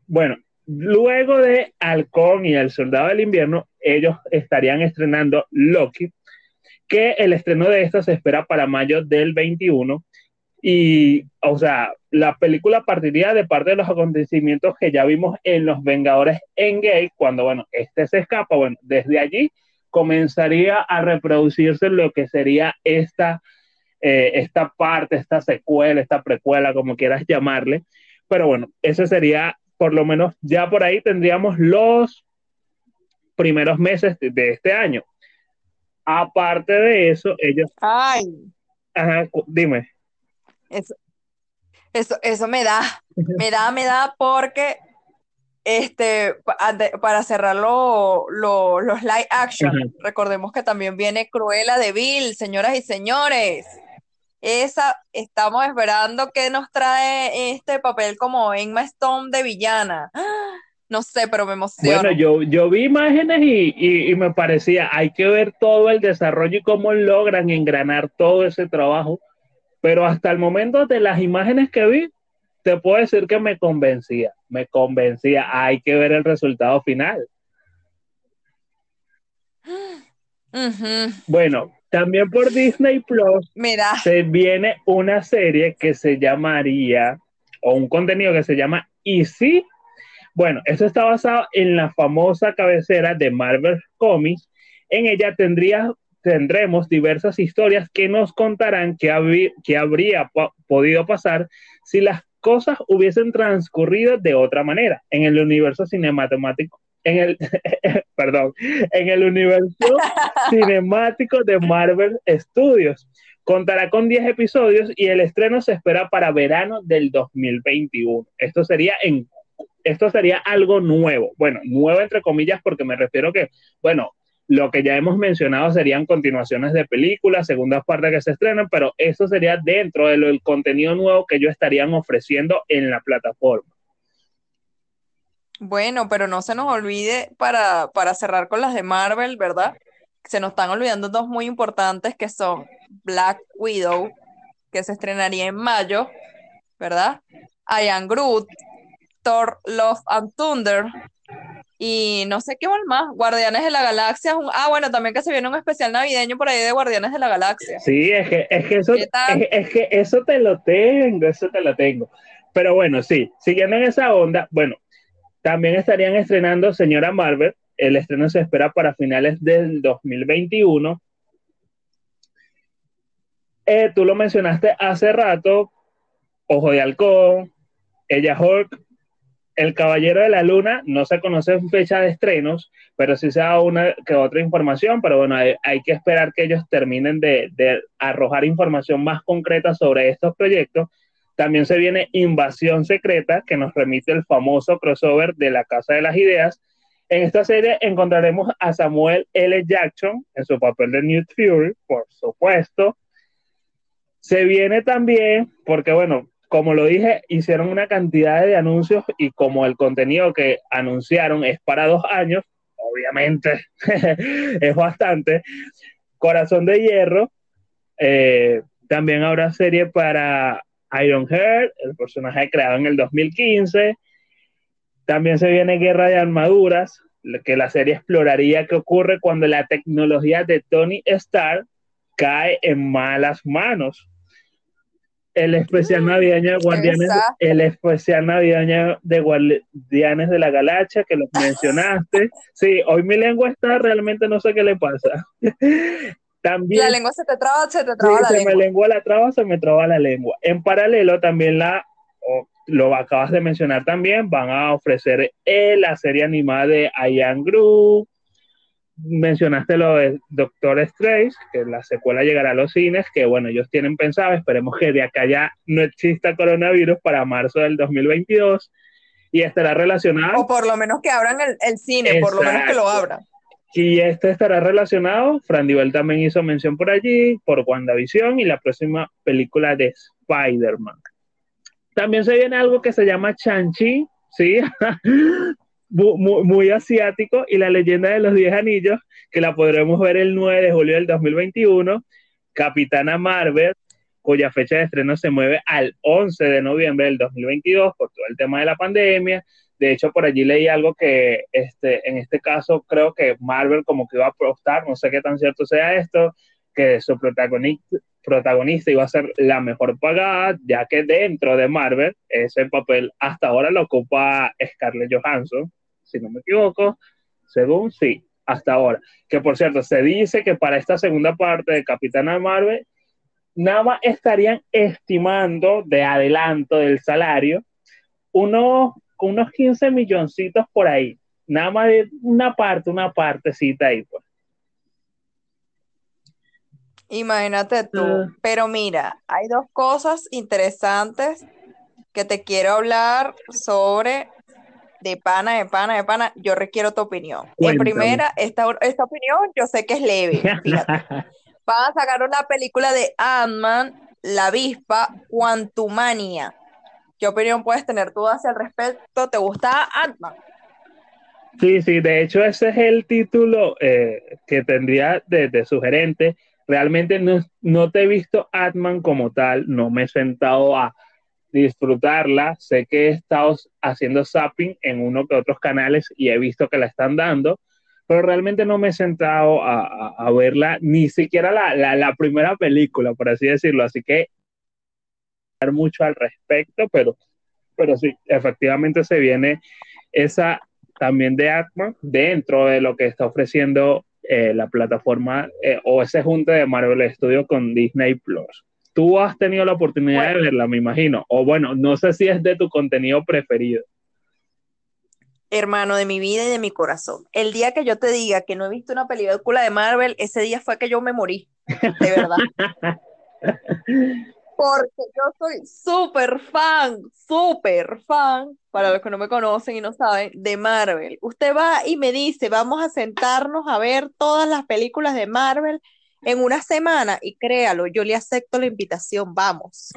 bueno, luego de Halcón y El Soldado del Invierno, ellos estarían estrenando Loki, que el estreno de esta se espera para mayo del 21. Y, o sea, la película partiría de parte de los acontecimientos que ya vimos en Los Vengadores Endgame, cuando, bueno, este se escapa, bueno, desde allí comenzaría a reproducirse lo que sería esta, eh, esta parte, esta secuela, esta precuela, como quieras llamarle. Pero bueno, ese sería, por lo menos, ya por ahí tendríamos los primeros meses de, este año. Aparte de eso, ellos... Ay. Ajá, dime. Eso, eso, eso me da, me da, me da porque este, para cerrar los live action, recordemos que también viene Cruella de Vil, señoras y señores. Esa, estamos esperando que nos trae este papel como Emma Stone de villana. ¡Ah! no sé, pero me emociona. Bueno, yo, yo vi imágenes y, me parecía, hay que ver todo el desarrollo y cómo logran engranar todo ese trabajo, pero hasta el momento de las imágenes que vi, te puedo decir que me convencía, me convencía, hay que ver el resultado final. Bueno, también por Disney Plus Mira. se viene una serie que se llamaría, o un contenido que se llama Easy bueno, eso está basado en la famosa cabecera de Marvel Comics. En ella tendría, tendremos diversas historias que nos contarán qué, habría podido pasar si las cosas hubiesen transcurrido de otra manera en el universo cinematográfico en el, perdón, en el universo cinemático de Marvel Studios. Contará con 10 episodios y el estreno se espera para verano del 2021. Esto sería en esto sería algo nuevo. Bueno, nuevo entre comillas porque me refiero que, bueno, lo que ya hemos mencionado serían continuaciones de películas, segundas partes que se estrenan, pero eso sería dentro del contenido nuevo que ellos estarían ofreciendo en la plataforma. Bueno, pero no se nos olvide para, para cerrar con las de Marvel, ¿verdad? Se nos están olvidando dos muy importantes que son Black Widow, que se estrenaría en mayo, ¿verdad? Ian Groot, Thor, Love and Thunder. Y no sé qué más, Guardianes de la Galaxia. Ah, bueno, también que se viene un especial navideño por ahí de Guardianes de la Galaxia. Sí, es que, es que, eso, es, que eso te lo tengo, eso te lo tengo. pero bueno, sí, siguiendo en esa onda, bueno, también estarían estrenando Señora Marvel. El estreno se espera para finales del 2021. Eh, tú lo mencionaste hace rato, Ojo de Halcón, Ella Hulk, El Caballero de la Luna, no se conoce fecha de estrenos, pero sí se da una que otra información, pero bueno, hay, que esperar que ellos terminen de, de arrojar información más concreta sobre estos proyectos también se viene Invasión Secreta, que nos remite el famoso crossover de la Casa de las Ideas. En esta serie encontraremos a Samuel L. Jackson en su papel de Newt Fury, por supuesto. Se viene también, porque bueno, como lo dije, hicieron una cantidad de anuncios y como el contenido que anunciaron es para dos años, obviamente es bastante. Corazón de Hierro, eh, también habrá serie para Ironheart, el personaje creado en el 2015. También se viene Guerra de Armaduras, que la serie exploraría qué ocurre cuando la tecnología de Tony Stark cae en malas manos. El especial navideño de Guardianes, el especial navideño de Guardianes de la Galaxia que lo mencionaste. Sí, hoy mi lengua está realmente no sé qué le pasa. También, la lengua se te traba, se te traba la se lengua. me lengua la traba, se me traba la lengua. En paralelo, también la, lo acabas de mencionar también, van a ofrecer eh, la serie animada de Ian Group. Mencionaste lo de Doctor Strange, que la secuela llegará a los cines, que bueno, ellos tienen pensado, esperemos que de acá ya no exista coronavirus para marzo del 2022 y estará relacionado. O por lo menos que abran el, el cine, por lo menos que lo abran. Y este estará relacionado, Fran Divel también hizo mención por allí, por WandaVision y la próxima película de Spider-Man. También se viene algo que se llama Chanchi, ¿sí? muy, muy, asiático, y la leyenda de los 10 anillos, que la podremos ver el 9 de julio del 2021. Capitana Marvel, cuya fecha de estreno se mueve al 11 de noviembre del 2022 por todo el tema de la pandemia. De hecho, por allí leí algo que este, en este caso creo que Marvel como que iba a apostar, no sé qué tan cierto sea esto, que su protagonista, protagonista iba a ser la mejor pagada, ya que dentro de Marvel ese papel hasta ahora lo ocupa Scarlett Johansson, si no me equivoco, según sí, hasta ahora. Que por cierto, se dice que para esta segunda parte de Capitana Marvel, nada más estarían estimando de adelanto del salario unos unos 15 milloncitos por ahí. Nada más de una parte, una partecita ahí, pues. Imagínate tú. Ah. Pero mira, hay dos cosas interesantes que te quiero hablar sobre de pana, de pana, de pana. Yo requiero tu opinión. En primera, esta, esta opinión yo sé que es leve. Fíjate. Van a sacar una película de Ant-Man, la avispa, Quantumania. ¿Qué opinión puedes tener tú hacia el respecto? ¿Te gusta Ant-Man? Sí, sí, de hecho ese es el título eh, que tendría de, sugerente. Realmente no, no, te he visto Ant-Man como tal, no me he sentado a disfrutarla. Sé que he estado haciendo zapping en uno que otros canales y he visto que la están dando, pero realmente no me he sentado a, verla, ni siquiera la, la, la, primera película, por así decirlo. Así que mucho al respecto, pero, pero sí, efectivamente se viene esa también de Atman dentro de lo que está ofreciendo eh, la plataforma eh, o ese junte de Marvel Studios con Disney Plus. Tú has tenido la oportunidad de verla, me imagino, o bueno, no sé si es de tu contenido preferido. Hermano de mi vida y de mi corazón. El día que yo te diga que no he visto una película de Marvel, ese día fue que yo me morí, de verdad. porque yo soy súper fan, súper fan, para los que no me conocen y no saben, de Marvel. Usted va y me dice, vamos a sentarnos a ver todas las películas de Marvel en una semana y créalo, yo le acepto la invitación, vamos.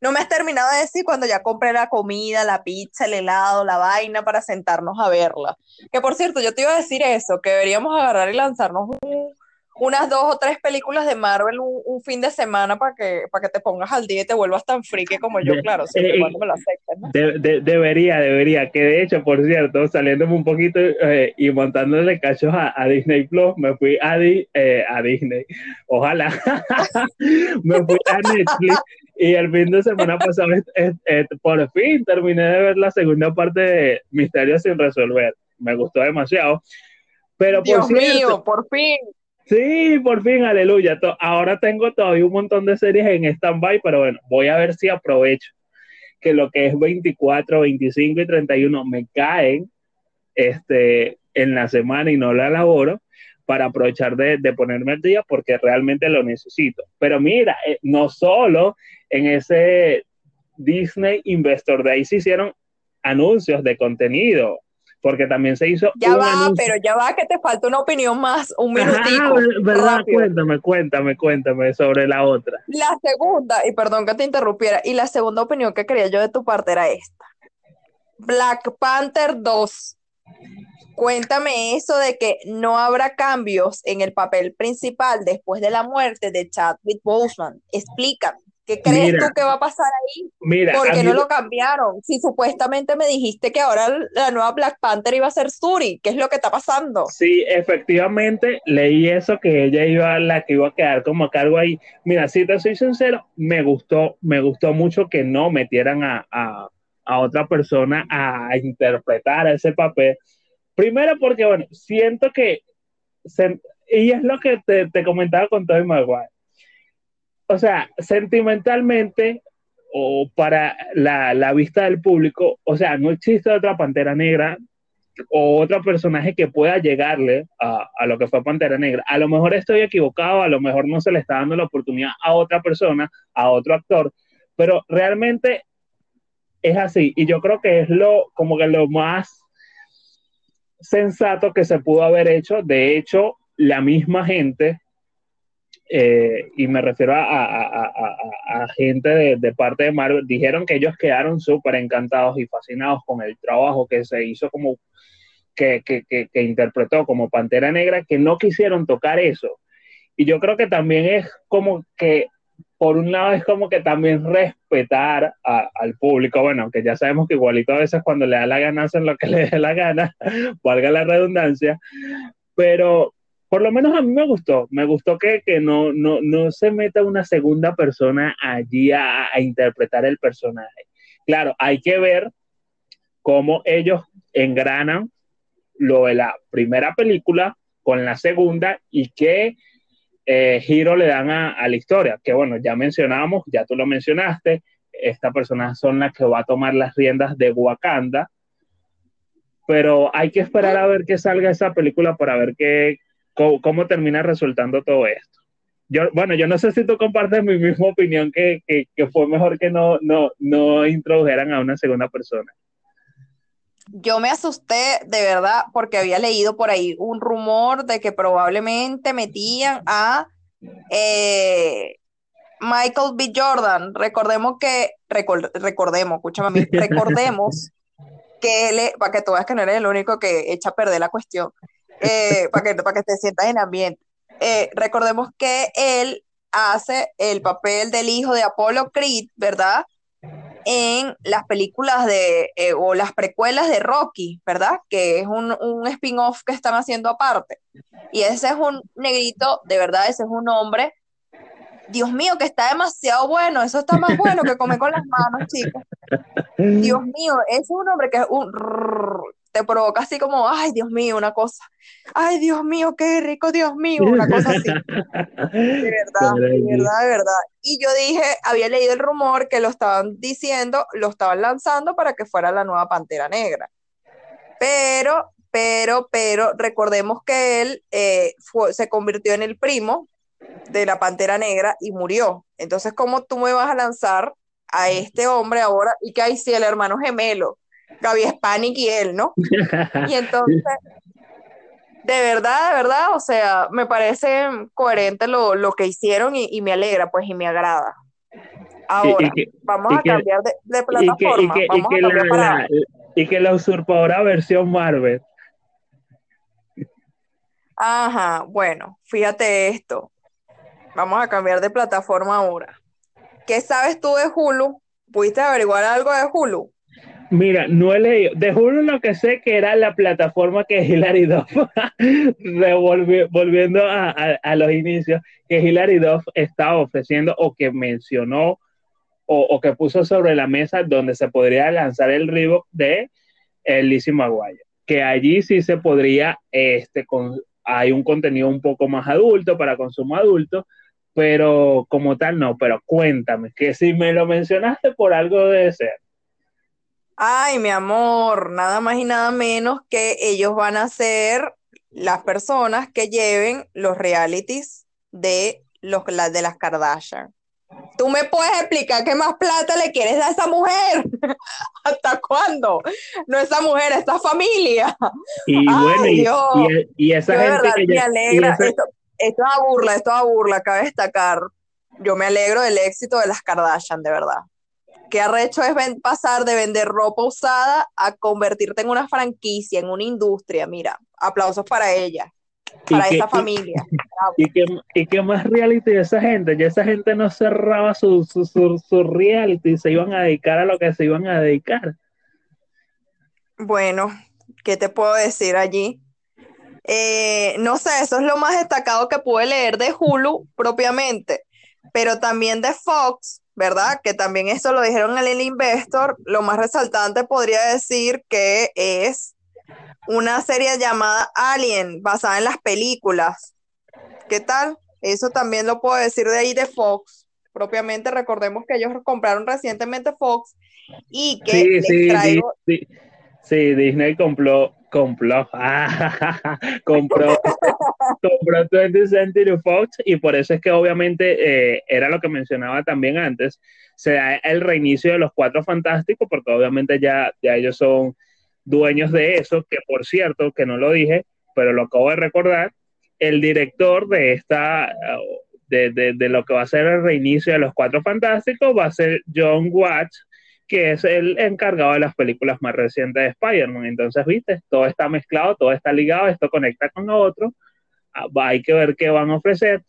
No me has terminado de decir cuando ya compré la comida, la pizza, el helado, la vaina para sentarnos a verla. Que por cierto, yo te iba a decir eso, que deberíamos agarrar y lanzarnos un, unas dos o tres películas de Marvel un, fin de semana para que, para que te pongas al día y te vuelvas tan friki como yo, claro, siempre eh, cuando me lo aceptes. ¿no? debería, debería, que de hecho, por cierto, saliéndome un poquito eh, y montándole cachos a, Disney Plus, me fui a, eh, a Disney, ojalá, me fui a Netflix Y el fin de semana pasado, por fin terminé de ver la segunda parte de Misterios sin resolver. Me gustó demasiado. Pero Dios mío, por fin. Sí, por fin, aleluya. Ahora tengo todavía un montón de series en stand-by, pero bueno, voy a ver si aprovecho que lo que es 24, 25 y 31 me caen este, en la semana y no la elaboro para aprovechar de, ponerme al día porque realmente lo necesito. Pero mira, eh, no solo en ese Disney Investor Day se hicieron anuncios de contenido, porque también se hizo. Ya va, pero ya va, que te falta una opinión más, un minutito. ¿verdad? Cuéntame, cuéntame, cuéntame sobre la otra. La segunda, y perdón que te interrumpiera, y la segunda opinión que quería yo de tu parte era esta: Black Panther 2 Cuéntame eso de que no habrá cambios en el papel principal después de la muerte de Chadwick Boseman. Explícame. ¿Qué crees tú que va a pasar ahí? Mira, ¿Por qué no lo cambiaron? Si supuestamente me dijiste que ahora la nueva Black Panther iba a ser Suri, ¿qué es lo que está pasando? Sí, efectivamente, leí eso, que ella iba la que iba a quedar como a cargo ahí. Mira, si te soy sincero, me gustó, me gustó mucho que no metieran a, a, a otra persona a interpretar ese papel, Primero porque, bueno, siento que, y es lo que te, comentaba con Tobey Maguire, o sea, sentimentalmente o para la, vista del público, o sea, no existe otra Pantera Negra o otro personaje que pueda llegarle a, a, lo que fue Pantera Negra. A lo mejor estoy equivocado, a lo mejor no se le está dando la oportunidad a otra persona, a otro actor, pero realmente es así. Y yo creo que es lo, como que lo más sensato que se pudo haber hecho. De hecho, la misma gente, eh, y me refiero a, gente de, parte de Marvel, dijeron que ellos quedaron súper encantados y fascinados con el trabajo que se hizo como que, que, interpretó como Pantera Negra, que no quisieron tocar eso. Y yo creo que también es como que por un lado es como que también respetar al público, bueno, que ya sabemos que igualito a veces cuando le da la gana hacen lo que le dé la gana, valga la redundancia, pero por lo menos a mí me gustó, me gustó que, no, no, se meta una segunda persona allí a, interpretar el personaje. Claro, hay que ver cómo ellos engranan lo de la primera película con la segunda y qué eh, giro le dan a, la historia, que bueno, ya mencionábamos, ya tú lo mencionaste, esta persona son las que va a tomar las riendas de Wakanda, pero hay que esperar a ver que salga esa película para ver qué, cómo, termina resultando todo esto. Yo, bueno, yo no sé si tú compartes mi misma opinión que, que, fue mejor que no, no, no introdujeran a una segunda persona yo me asusté de verdad porque había leído por ahí un rumor de que probablemente metían a eh, Michael B. Jordan. Recordemos que, recordemos, escúchame a mí, recordemos que él, para que tú veas que no eres el único que echa a perder la cuestión, eh, para, que, para que te sientas en ambiente. Eh, recordemos que él hace el papel del hijo de Apollo Creed, ¿verdad? en las películas de, eh, o las precuelas de Rocky, ¿verdad? Que es un, un spin-off que están haciendo aparte. Y ese es un negrito, de verdad, ese es un hombre. Dios mío, que está demasiado bueno, eso está más bueno que comer con las manos, chicos. Dios mío, es un hombre que es un te provoca así como, ay, Dios mío, una cosa. Ay, Dios mío, qué rico, Dios mío, una cosa así. De verdad, de verdad, de verdad. Y yo dije, había leído el rumor que lo estaban diciendo, lo estaban lanzando para que fuera la nueva Pantera Negra. Pero, pero, pero, recordemos que él eh, se convirtió en el primo de la Pantera Negra y murió. Entonces, ¿cómo tú me vas a lanzar a este hombre ahora? Y que ahí sí, el hermano gemelo Gaby Spanik y él, ¿no? Y entonces, de verdad, de verdad, o sea, me parece coherente lo, que hicieron y, me alegra, pues, y me agrada. Ahora, vamos a cambiar de, plataforma. Y que, la, usurpadora versión Marvel. Ajá, bueno, fíjate esto. Vamos a cambiar de plataforma ahora. ¿Qué sabes tú de Hulu? ¿Pudiste averiguar algo de Hulu? Mira, no he leído. De Hulu lo que sé que era la plataforma que Hilary Duff, volviendo a, los inicios, que Hilary Duff estaba ofreciendo o que mencionó o, que puso sobre la mesa donde se podría lanzar el Reebok de el Lizzie McGuire. Que allí sí se podría, este, hay un contenido un poco más adulto para consumo adulto, pero como tal no. Pero cuéntame, que si me lo mencionaste por algo debe ser. Ay, mi amor, nada más y nada menos que ellos van a ser las personas que lleven los realities de los de las Kardashian. ¿Tú me puedes explicar qué más plata le quieres a esa mujer? ¿Hasta cuándo? No esa mujer, esa familia. Y bueno, y, esa gente que me alegra. Esto, esto es a burla, esto es a burla, cabe destacar. Yo me alegro del éxito de las Kardashian, de verdad. Qué arrecho es pasar de vender ropa usada a convertirte en una franquicia, en una industria. Mira, aplausos para ella para esa familia. Y, qué y más reality de esa gente, ya esa gente no cerraba su, su, su, reality, se iban a dedicar a lo que se iban a dedicar. Bueno, ¿qué te puedo decir allí? Eh, no sé, eso es lo más destacado que pude leer de Hulu propiamente, pero también de Fox, ¿verdad? Que también eso lo dijeron en el Investor. Lo más resaltante podría decir que es una serie llamada Alien, basada en las películas. ¿Qué tal? Eso también lo puedo decir de ahí de Fox. Propiamente recordemos que ellos compraron recientemente Fox y que sí, sí, sí, sí, Disney compró, compró, compró, compró 20th Century Fox y por eso es que obviamente eh, era lo que mencionaba también antes, se da el reinicio de los Cuatro Fantásticos porque obviamente ya, ya ellos son dueños de eso, que por cierto, que no lo dije, pero lo acabo de recordar, el director de esta, de, de, lo que va a ser el reinicio de los Cuatro Fantásticos, va a ser John Watts, que es el encargado de las películas más recientes de Spider-Man. Entonces, viste, todo está mezclado, todo está ligado, esto conecta con lo otro. Ah, hay que ver qué van a ofrecer.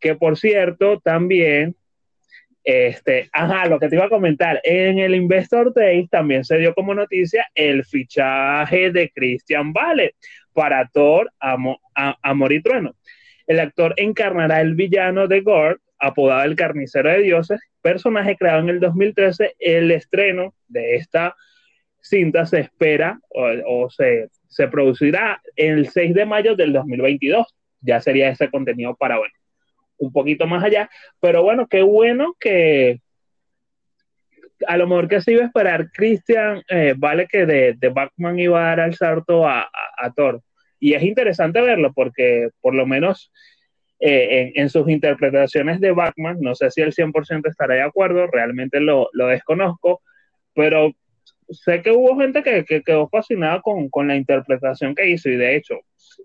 Que por cierto, también este, ajá, lo que te iba a comentar, en el Investor Day también se dio como noticia el fichaje de Christian Bale para Thor, Amor y Trueno. El actor encarnará el villano de Gore, apodado el Carnicero de Dioses, personaje creado en el 2013. El estreno de esta cinta se espera o, se, se producirá el 6 de mayo del 2022. Ya sería ese contenido para, bueno, un poquito más allá, pero bueno, qué bueno que a lo mejor que se iba a esperar Christian, eh, vale que de, de, Batman iba a dar al salto a, a, Thor. Y es interesante verlo porque por lo menos eh, en, sus interpretaciones de Batman, no sé si el 100% estará de acuerdo, realmente lo, lo, desconozco, pero sé que hubo gente que, que quedó fascinada con, con, la interpretación que hizo y de hecho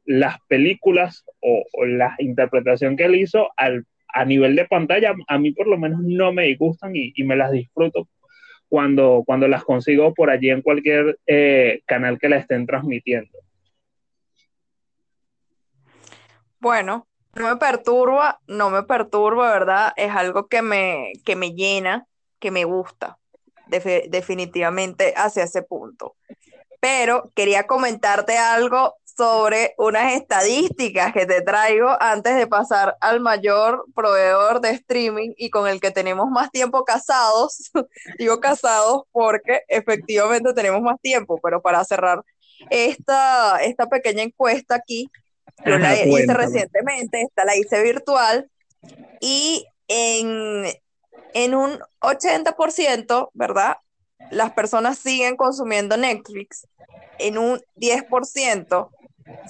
las películas o, la interpretación que él hizo al, a nivel de pantalla, a mí por lo menos no me gustan y, me las disfruto cuando, cuando las consigo por allí en cualquier eh, canal que la estén transmitiendo. Bueno, no me perturba, no me perturba, ¿verdad? Es algo que me, que me llena, que me gusta, definitivamente hacia ese punto. Pero quería comentarte algo sobre unas estadísticas que te traigo antes de pasar al mayor proveedor de streaming y con el que tenemos más tiempo casados. Digo casados porque efectivamente tenemos más tiempo, pero para cerrar esta, esta pequeña encuesta aquí, yo la hice recientemente, esta la hice virtual y en, en un 80%, ¿verdad? Las personas siguen consumiendo Netflix, en un 10%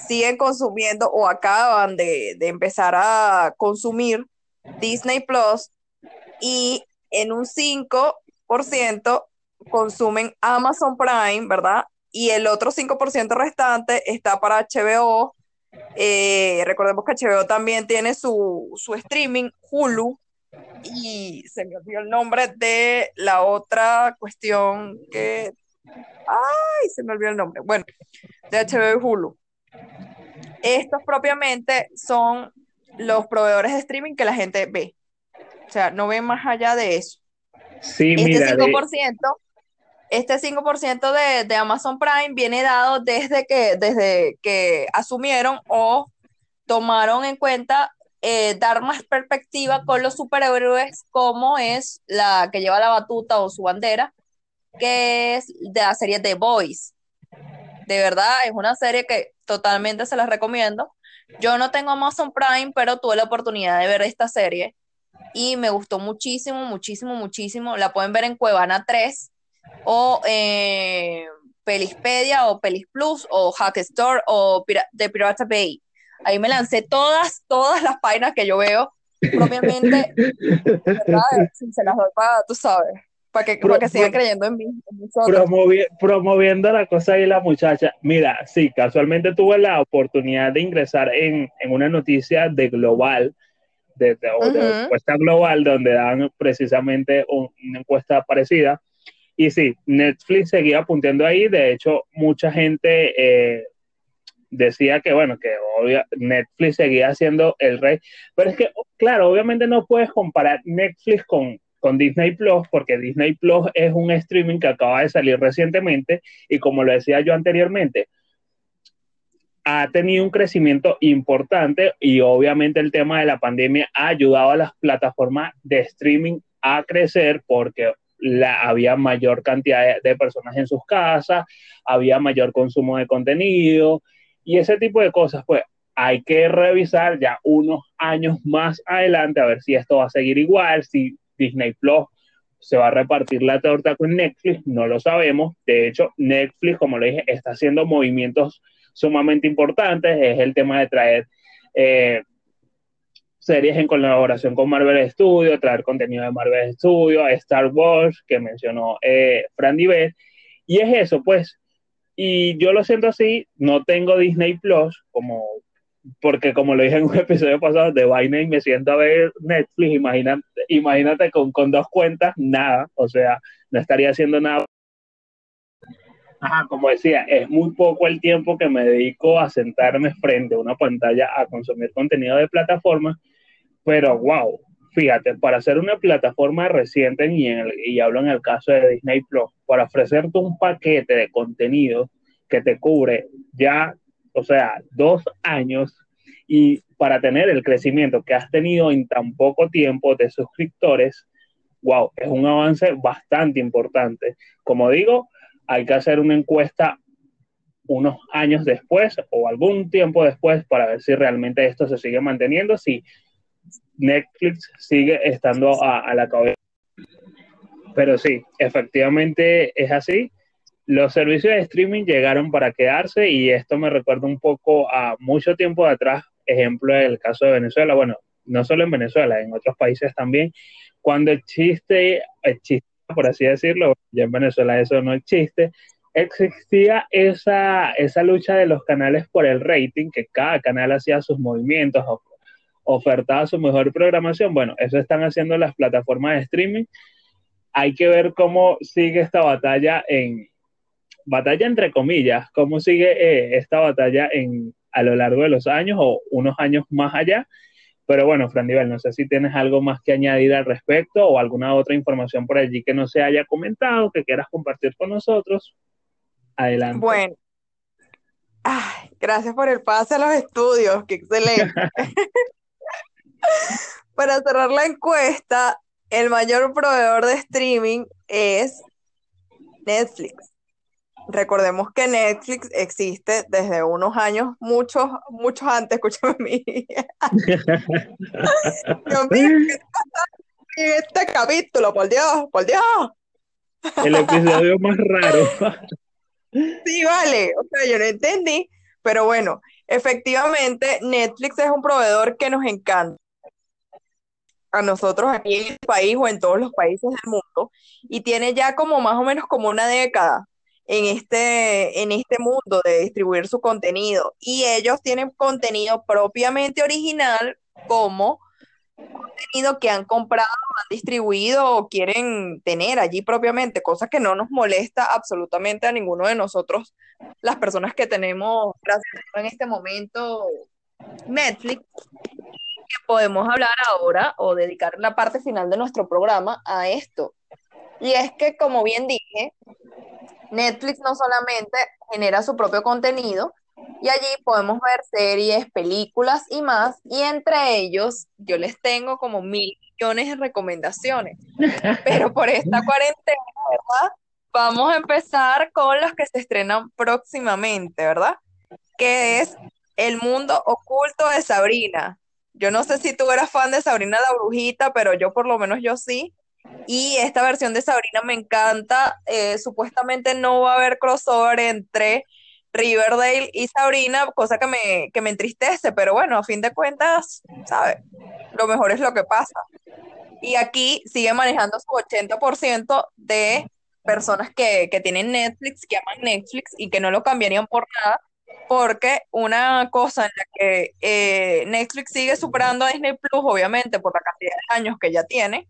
siguen consumiendo o acaban de, empezar a consumir Disney Plus y en un 5% consumen Amazon Prime, ¿verdad? Y el otro 5% restante está para HBO. Eh, recordemos que HBO también tiene su, su streaming, Hulu, y se me olvidó el nombre de la otra cuestión que... ¡Ay! Se me olvidó el nombre. Bueno, de HBO y Hulu. Estos propiamente son los proveedores de streaming que la gente ve. O sea, no ven más allá de eso. Sí, este mira, 5%, este 5% de, de, Amazon Prime viene dado desde que, desde que asumieron o tomaron en cuenta eh, dar más perspectiva con los superhéroes, como es la que lleva la batuta o su bandera, que es de la serie The Boys. De verdad, es una serie que totalmente se las recomiendo. Yo no tengo Amazon Prime, pero tuve la oportunidad de ver esta serie y me gustó muchísimo, muchísimo, muchísimo. La pueden ver en Cuevana 3 o eh, Pelispedia o Pelis Plus o Hack Store o The Pirata Bay. Ahí me lancé todas, todas las páginas que yo veo propiamente, ¿verdad? Se las doy para, tú sabes, para que, para que sigan creyendo en mí. promoviendo la cosa ahí la muchacha. Mira, sí, casualmente tuve la oportunidad de ingresar en, en una noticia de Global, de, de, encuesta global, donde dan precisamente una encuesta parecida. Y sí, Netflix seguía apuntando ahí. De hecho, mucha gente eh, decía que, bueno, que Netflix seguía siendo el rey. Pero es que, claro, obviamente no puedes comparar Netflix con, con Disney Plus, porque Disney Plus es un streaming que acaba de salir recientemente y como lo decía yo anteriormente, ha tenido un crecimiento importante y obviamente el tema de la pandemia ha ayudado a las plataformas de streaming a crecer porque la, había mayor cantidad de personas en sus casas, había mayor consumo de contenido, y ese tipo de cosas, pues hay que revisar ya unos años más adelante a ver si esto va a seguir igual, si Disney Plus se va a repartir la torta con Netflix, no lo sabemos. De hecho, Netflix, como le dije, está haciendo movimientos sumamente importantes. Es el tema de traer eh, series en colaboración con Marvel Studios, traer contenido de Marvel Studios, Star Wars, que mencionó eh, Fran Divet. Y es eso, pues, y yo lo siento así, no tengo Disney Plus, como, porque como lo dije en un episodio pasado de vaina y me siento a ver Netflix, imagínate, imagínate con, con dos cuentas, nada, o sea, no estaría haciendo nada. Ajá, como decía, es muy poco el tiempo que me dedico a sentarme frente a una pantalla a consumir contenido de plataforma, pero wow, fíjate, para hacer una plataforma reciente, y, y hablo en el caso de Disney Plus, para ofrecerte un paquete de contenido que te cubre ya, o sea, dos años y para tener el crecimiento que has tenido en tan poco tiempo de suscriptores, wow, es un avance bastante importante. Como digo, hay que hacer una encuesta unos años después o algún tiempo después para ver si realmente esto se sigue manteniendo, si Netflix sigue estando a, la cabeza. Pero sí, efectivamente es así. Los servicios de streaming llegaron para quedarse y esto me recuerda un poco a mucho tiempo atrás, ejemplo el caso de Venezuela, bueno, no solo en Venezuela, en otros países también, cuando existe, existe por así decirlo, ya en Venezuela eso no existe, existía esa, esa lucha de los canales por el rating, que cada canal hacía sus movimientos, ofertaba su mejor programación. Bueno, eso están haciendo las plataformas de streaming. Hay que ver cómo sigue esta batalla en batalla entre comillas, cómo sigue eh, esta batalla en a lo largo de los años o unos años más allá. Pero bueno, Fran Divel, no sé si tienes algo más que añadir al respecto o alguna otra información por allí que no se haya comentado, que quieras compartir con nosotros. Adelante. Bueno, gracias por el pase a los estudios, qué excelente. Para cerrar la encuesta, el mayor proveedor de streaming es Netflix. Recordemos que Netflix existe desde unos años, muchos, muchos antes, escúchame a mí. Dios mío, este capítulo, por Dios, por Dios. El episodio más raro. Sí, vale, o sea, yo no entendí, pero bueno, efectivamente, Netflix es un proveedor que nos encanta a nosotros aquí en el país o en todos los países del mundo y tiene ya como más o menos como una década en este, en este mundo de distribuir su contenido. Y ellos tienen contenido propiamente original como contenido que han comprado, han distribuido o quieren tener allí propiamente, cosa que no nos molesta absolutamente a ninguno de nosotros, las personas que tenemos, en este momento, Netflix, que podemos hablar ahora o dedicar la parte final de nuestro programa a esto. Y es que, como bien dije, Netflix no solamente genera su propio contenido, Y allí podemos ver series, películas y más. Y entre ellos, yo les tengo como mil millones de recomendaciones. Pero por esta cuarentena, ¿verdad? Vamos a empezar con los que se estrenan próximamente, ¿verdad? Que es El mundo oculto de Sabrina. Yo no sé si tú eras fan de Sabrina la Brujita, pero yo por lo menos yo sí. Y esta versión de Sabrina me encanta. Eh, supuestamente no va a haber crossover entre Riverdale y Sabrina, cosa que me, que me entristece, pero bueno, a fin de cuentas, ¿sabes? Lo mejor es lo que pasa. Y aquí sigue manejando su 80% de personas que, que tienen Netflix, que aman Netflix y que no lo cambiarían por nada, porque una cosa en la que eh, Netflix sigue superando a Disney Plus, obviamente por la cantidad de años que ya tiene,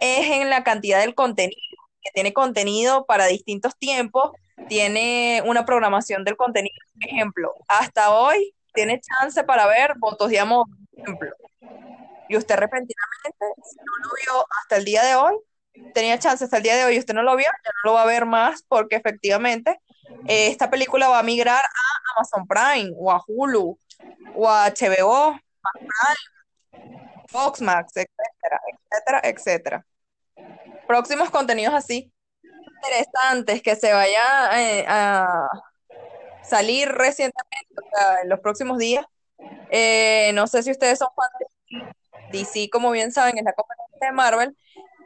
es en la cantidad del contenido, que tiene contenido para distintos tiempos, tiene una programación del contenido. Por ejemplo, hasta hoy tiene chance para ver Votos de Amor, ejemplo. Y usted repentinamente, si no lo vio hasta el día de hoy, tenía chance hasta el día de hoy usted no lo vio, ya no lo va a ver más porque efectivamente eh, esta película va a migrar a Amazon Prime o a Hulu o a HBO, Fox Max, etcétera, etcétera, etcétera. Próximos contenidos así interesantes que se vaya eh, a salir recientemente, o sea, en los próximos días. Eh, no sé si ustedes son fans de DC, como bien saben, es la competencia de Marvel.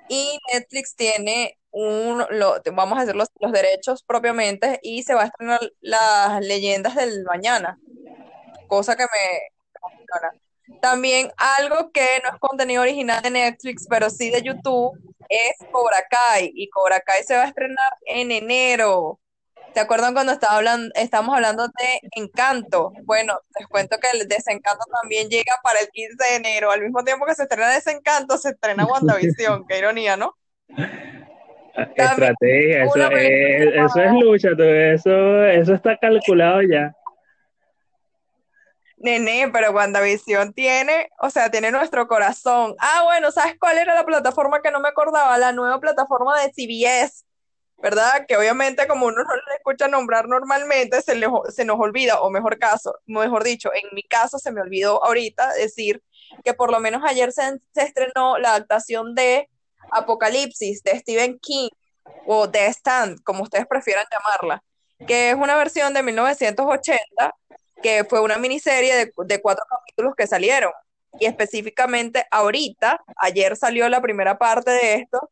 Y Netflix tiene un, lo, vamos a decir los, los derechos propiamente, y se va a estrenar las leyendas del mañana, cosa que me emociona. También algo que no es contenido original de Netflix, pero sí de YouTube, es Cobra Kai. Y Cobra Kai se va a estrenar en enero. ¿Se acuerdan cuando estaba hablando, estábamos hablando de Encanto? Bueno, les cuento que el Desencanto también llega para el 15 de enero. Al mismo tiempo que se estrena Desencanto, se estrena WandaVision. Qué ironía, ¿no? Estrategia, eso es, eso es lucha, eso, eso está calculado ya. Nene, pero WandaVision tiene, o sea, tiene nuestro corazón. Ah, bueno, ¿sabes cuál era la plataforma que no me acordaba? La nueva plataforma de CBS, ¿verdad? Que obviamente como uno no le escucha nombrar normalmente, se, le, se nos olvida, o mejor caso, mejor dicho, en mi caso se me olvidó ahorita decir que por lo menos ayer se, se estrenó la adaptación de Apocalipsis de Stephen King, o The Stand, como ustedes prefieran llamarla, que es una versión de 1980 que fue una miniserie de, cuatro capítulos que salieron. Y específicamente ahorita, ayer salió la primera parte de esto,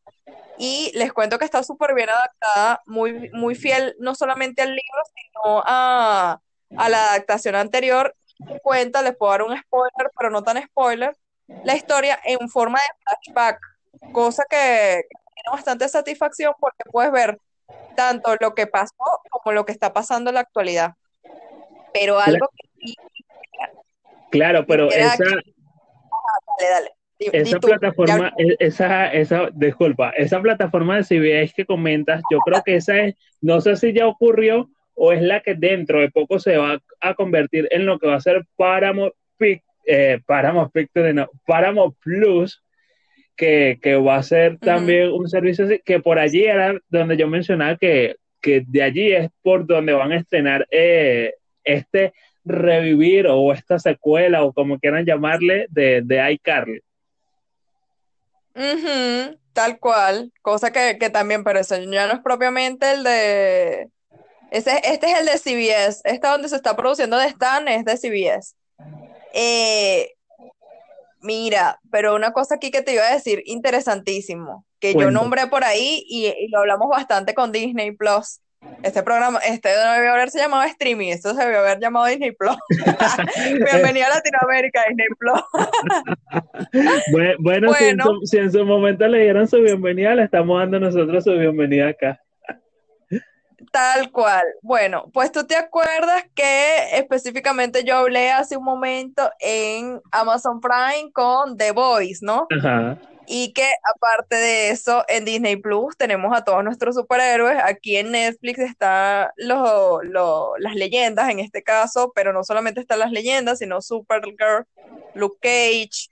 y les cuento que está súper bien adaptada, muy, muy fiel no solamente al libro, sino a, a la adaptación anterior. Cuenta, les puedo dar un spoiler, pero no tan spoiler, la historia en forma de flashback, cosa que, que tiene bastante satisfacción porque puedes ver tanto lo que pasó como lo que está pasando en la actualidad pero algo que Claro, pero esa. dale, dale. esa plataforma, e, esa, esa, disculpa, esa plataforma de CBS que comentas, yo creo que esa es, no sé si ya ocurrió o es la que dentro de poco se va a convertir en lo que va a ser Paramount, eh, Paramount, no, Paramount Plus, que, que, va a ser también un servicio así, que por allí era donde yo mencionaba que, que de allí es por donde van a estrenar eh, este revivir o esta secuela o como quieran llamarle de, de iCarly. tal cual, cosa que, también, pero eso ya no es propiamente el de... Ese, este es el de CBS, este donde se está produciendo de Stan es de CBS. Eh, mira, pero una cosa aquí que te iba a decir, interesantísimo, que yo nombré por ahí y, y, lo hablamos bastante con Disney Plus. Este programa, este no debió haberse llamado streaming, esto se debió haber llamado Disney Plus. Bienvenida a Latinoamérica, Disney Plus. bueno, Si, en su, momento le dieron su bienvenida, le estamos dando nosotros su bienvenida acá. Tal cual. Bueno, pues tú te acuerdas que específicamente yo hablé hace un momento en Amazon Prime con The Voice, ¿no? Ajá. Y que aparte de eso, en Disney Plus tenemos a todos nuestros superhéroes. Aquí en Netflix están las leyendas en este caso, pero no solamente están las leyendas, sino Supergirl, Luke Cage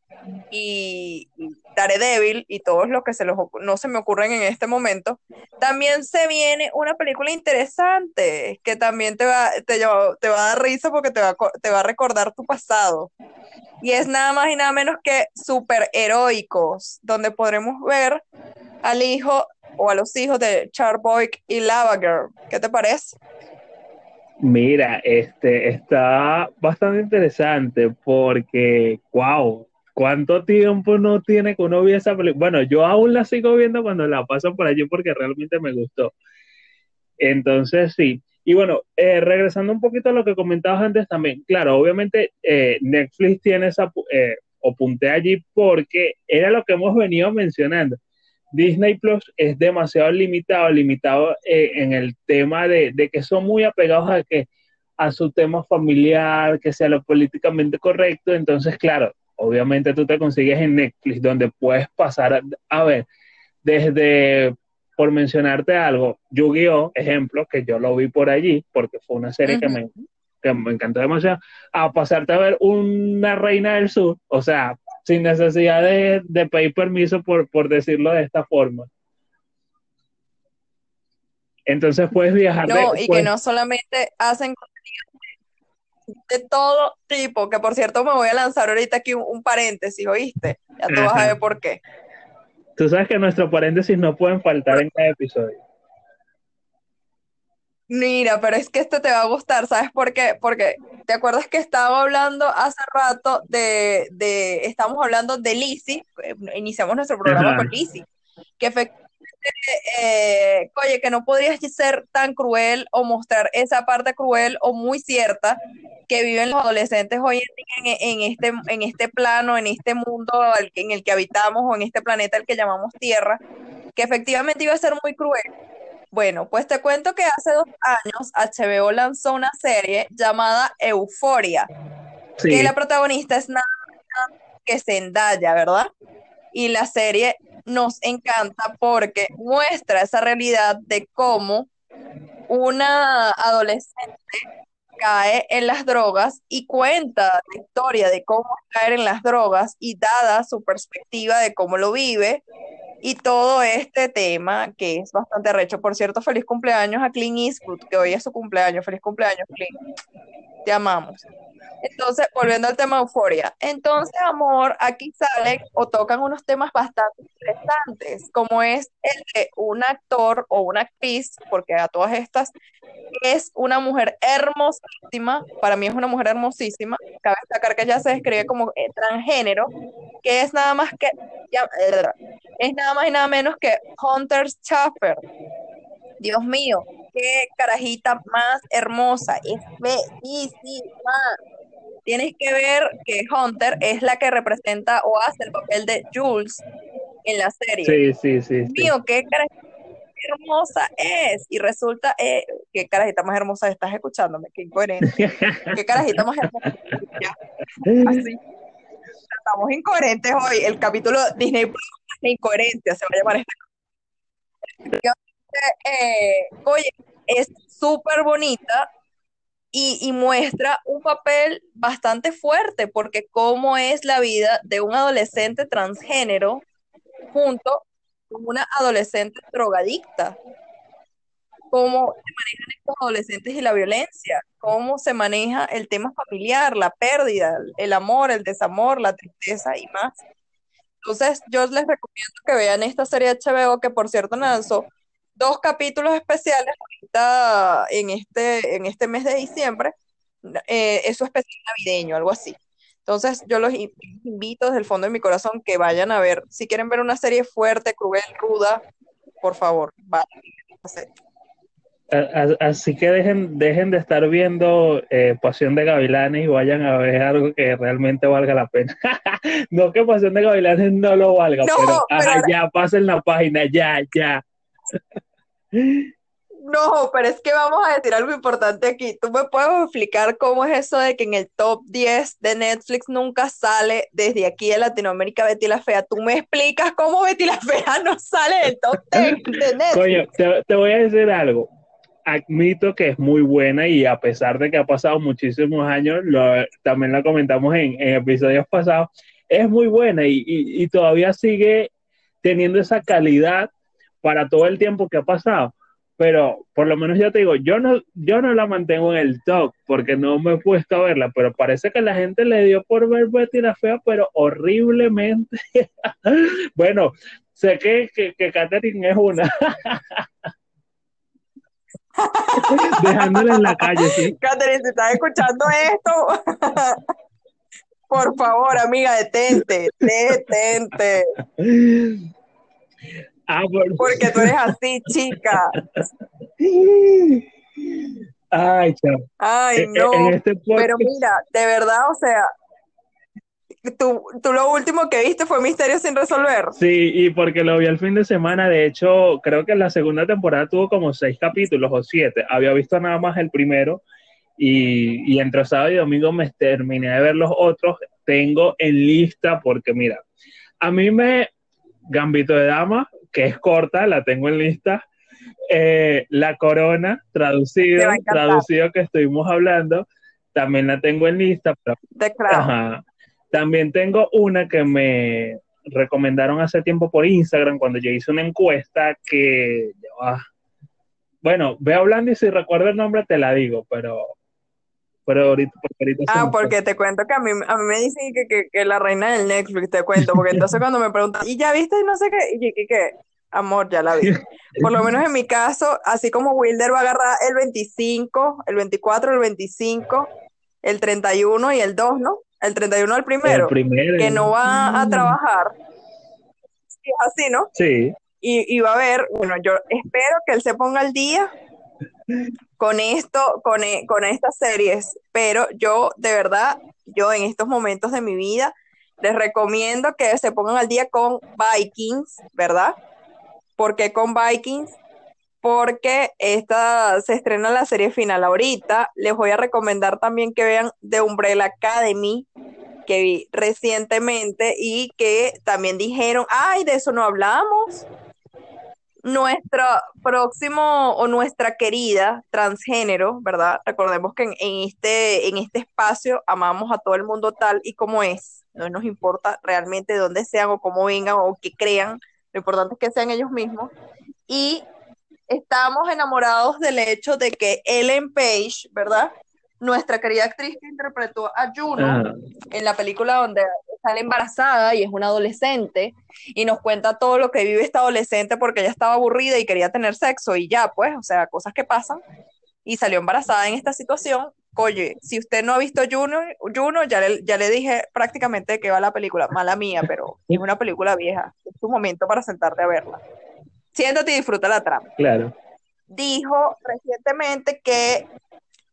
y, Daredevil y todos los que se los, no se me ocurren en este momento, también se viene una película interesante que también te va, te, te va a dar risa porque te va, te va a recordar tu pasado. Y es nada más y nada menos que superheroicos, donde podremos ver al hijo o a los hijos de Charboy y Lava Girl. ¿Qué te parece? Mira, este está bastante interesante porque, wow, ¿cuánto tiempo no tiene que uno ver esa película? Bueno, yo aún la sigo viendo cuando la paso por allí porque realmente me gustó. Entonces, sí. Y bueno, eh, regresando un poquito a lo que comentabas antes también, claro, obviamente eh, Netflix tiene esa, eh, o allí porque era lo que hemos venido mencionando. Disney Plus es demasiado limitado, limitado eh, en el tema de, que son muy apegados a que a su tema familiar, que sea lo políticamente correcto. Entonces, claro, obviamente tú te consigues en Netflix donde puedes pasar a, ver desde, por mencionarte algo, Yu-Gi-Oh, ejemplo, que yo lo vi por allí, porque fue una serie que, me, que me encantó demasiado, a pasarte a ver una reina del sur, o sea, sin necesidad de, pedir permiso, por, por decirlo de esta forma. Entonces puedes viajar. No, y que no solamente hacen de todo tipo, que por cierto me voy a lanzar ahorita aquí un, paréntesis, ¿oíste? Ya tú vas a ver por qué. Tú sabes que nuestros paréntesis no pueden faltar en cada episodio. Mira, pero es que este te va a gustar, ¿sabes por qué? Porque te acuerdas que estaba hablando hace rato de, de estamos hablando de Lizzie, eh, iniciamos nuestro programa con Lizzie, que efectivamente, eh, oye, que no podrías ser tan cruel o mostrar esa parte cruel o muy cierta que viven los adolescentes hoy en día en, este, en este plano, en este mundo en el que habitamos o en este planeta al que llamamos Tierra, que efectivamente iba a ser muy cruel bueno, pues te cuento que hace dos años HBO lanzó una serie llamada Euforia, que la protagonista es nada que Zendaya, ¿verdad? Y la serie nos encanta porque muestra esa realidad de cómo una adolescente cae en las drogas y cuenta la historia de cómo caer en las drogas y dada su perspectiva de cómo lo vive y todo este tema que es bastante recho. Por cierto, feliz cumpleaños a Clint Eastwood, que hoy es su cumpleaños. Feliz cumpleaños, Clint. Te amamos. Entonces, volviendo al tema euforia. Entonces, amor, aquí salen o tocan unos temas bastante interesantes, como es el de un actor o una actriz, porque a todas estas es una mujer hermosísima, para mí es una mujer hermosísima, cabe destacar que ella se describe como eh, transgénero, que es nada más que, es nada más y nada menos que Hunter Schaffer. Dios mío, qué carajita más hermosa, es bellísima. Tienes que ver que Hunter es la que representa o hace el papel de Jules en la serie. Sí, sí, sí. Mío, qué carajita hermosa es. Y resulta, eh, qué carajita más hermosa estás escuchándome, qué incoherente. qué carajita más hermosa. Así. Estamos incoherentes hoy. El capítulo Disney Plus de incoherencia se va a llamar esta. Eh, oye, es súper bonita y, muestra un papel bastante fuerte, porque cómo es la vida de un adolescente transgénero junto una adolescente drogadicta. Cómo se manejan estos adolescentes y la violencia, cómo se maneja el tema familiar, la pérdida, el amor, el desamor, la tristeza y más. Entonces, yo les recomiendo que vean esta serie de HBO, que por cierto lanzó dos capítulos especiales ahorita en este, en este mes de diciembre. Eh, es su especial navideño, algo así. Entonces, yo los invito desde el fondo de mi corazón que vayan a ver. Si quieren ver una serie fuerte, cruel, ruda, por favor, vayan. Así que dejen, dejen de estar viendo eh, Pasión de Gavilanes y vayan a ver algo que realmente valga la pena. no que Pasión de Gavilanes no lo valga, pero, pero... pasen la página, ya, ya. No, pero es que vamos a decir algo importante aquí. ¿Tú me puedes explicar cómo es eso de que en el top 10 de Netflix nunca sale desde aquí de Latinoamérica Betty la Fea? ¿Tú me explicas cómo Betty la Fea no sale del top 10 de Netflix? Coño, te, voy a decir algo. admito que es muy buena y a pesar de que ha pasado muchísimos años, también la comentamos en, episodios pasados, es muy buena y, todavía sigue teniendo esa calidad para todo el tiempo que ha pasado. Pero por lo menos ya te digo, yo no, yo no la mantengo en el top porque no me he puesto a verla, pero parece que la gente le dio por ver Betty la Fea, pero horriblemente. bueno, sé que, que, que Katherine es una. Dejándola en la calle, sí. Katherine, si estás escuchando esto, por favor, amiga, detente, detente. Ah, Porque tú eres así, chica. Ay, chao. Ay, e, e, no. Este pero mira, de verdad, o sea, tú, tú, lo último que viste fue Misterio sin resolver. Sí, y porque lo vi el fin de semana, de hecho, creo que la segunda temporada tuvo como seis capítulos o siete. Había visto nada más el primero y, y entre sábado y domingo me terminé de ver los otros. Tengo en lista porque, mira, a mí me, Gambito de Dama, que es corta, la tengo en lista. Eh, la Corona, traducido, traducido que estuvimos hablando, también la tengo en lista. También tengo una que me recomendaron hace tiempo por Instagram cuando yo hice una encuesta que, bueno, ve hablando y si recuerdo el nombre te la digo, pero, pero ahorita, Ah, porque te cuento que a mí, a mí me dicen que, que, la reina del Netflix, te cuento, porque entonces cuando me preguntan, ¿y ya viste? No sé qué, y que, amor, ya la vi. Por lo menos en mi caso, así como Wilder va a agarrar el 25, el 24, el 25, el 31 y el 2, ¿no? el 31 al primero, que no va a trabajar. Sí, así, ¿no? Sí. Y, va a ver, bueno, yo espero que él se ponga al día con esto, con, e, con estas series, pero yo de verdad, yo en estos momentos de mi vida, les recomiendo que se pongan al día con Vikings, ¿verdad? porque con Vikings? porque esta se estrena la serie final ahorita. Les voy a recomendar también que vean The Umbrella Academy, que vi recientemente y que también dijeron, ay, de eso no hablamos. Nuestro próximo o nuestra querida transgénero, ¿verdad? Recordemos que en, este, en este espacio amamos a todo el mundo tal y como es. No nos importa realmente de dónde sean o cómo vengan o qué crean. Lo importante es que sean ellos mismos. Y estamos enamorados del hecho de que Ellen Page, ¿verdad? Nuestra querida actriz que interpretó a Juno ah. en la película donde sale embarazada y es una adolescente y nos cuenta todo lo que vive esta adolescente porque ella estaba aburrida y quería tener sexo y ya, pues, o sea, cosas que pasan y salió embarazada en esta situación. Oye, si usted no ha visto Juno, Juno ya, le, ya le dije prácticamente que va la película, mala mía, pero es una película vieja, es tu momento para sentarte a verla siéntate y disfruta la trama. Claro. Dijo recientemente que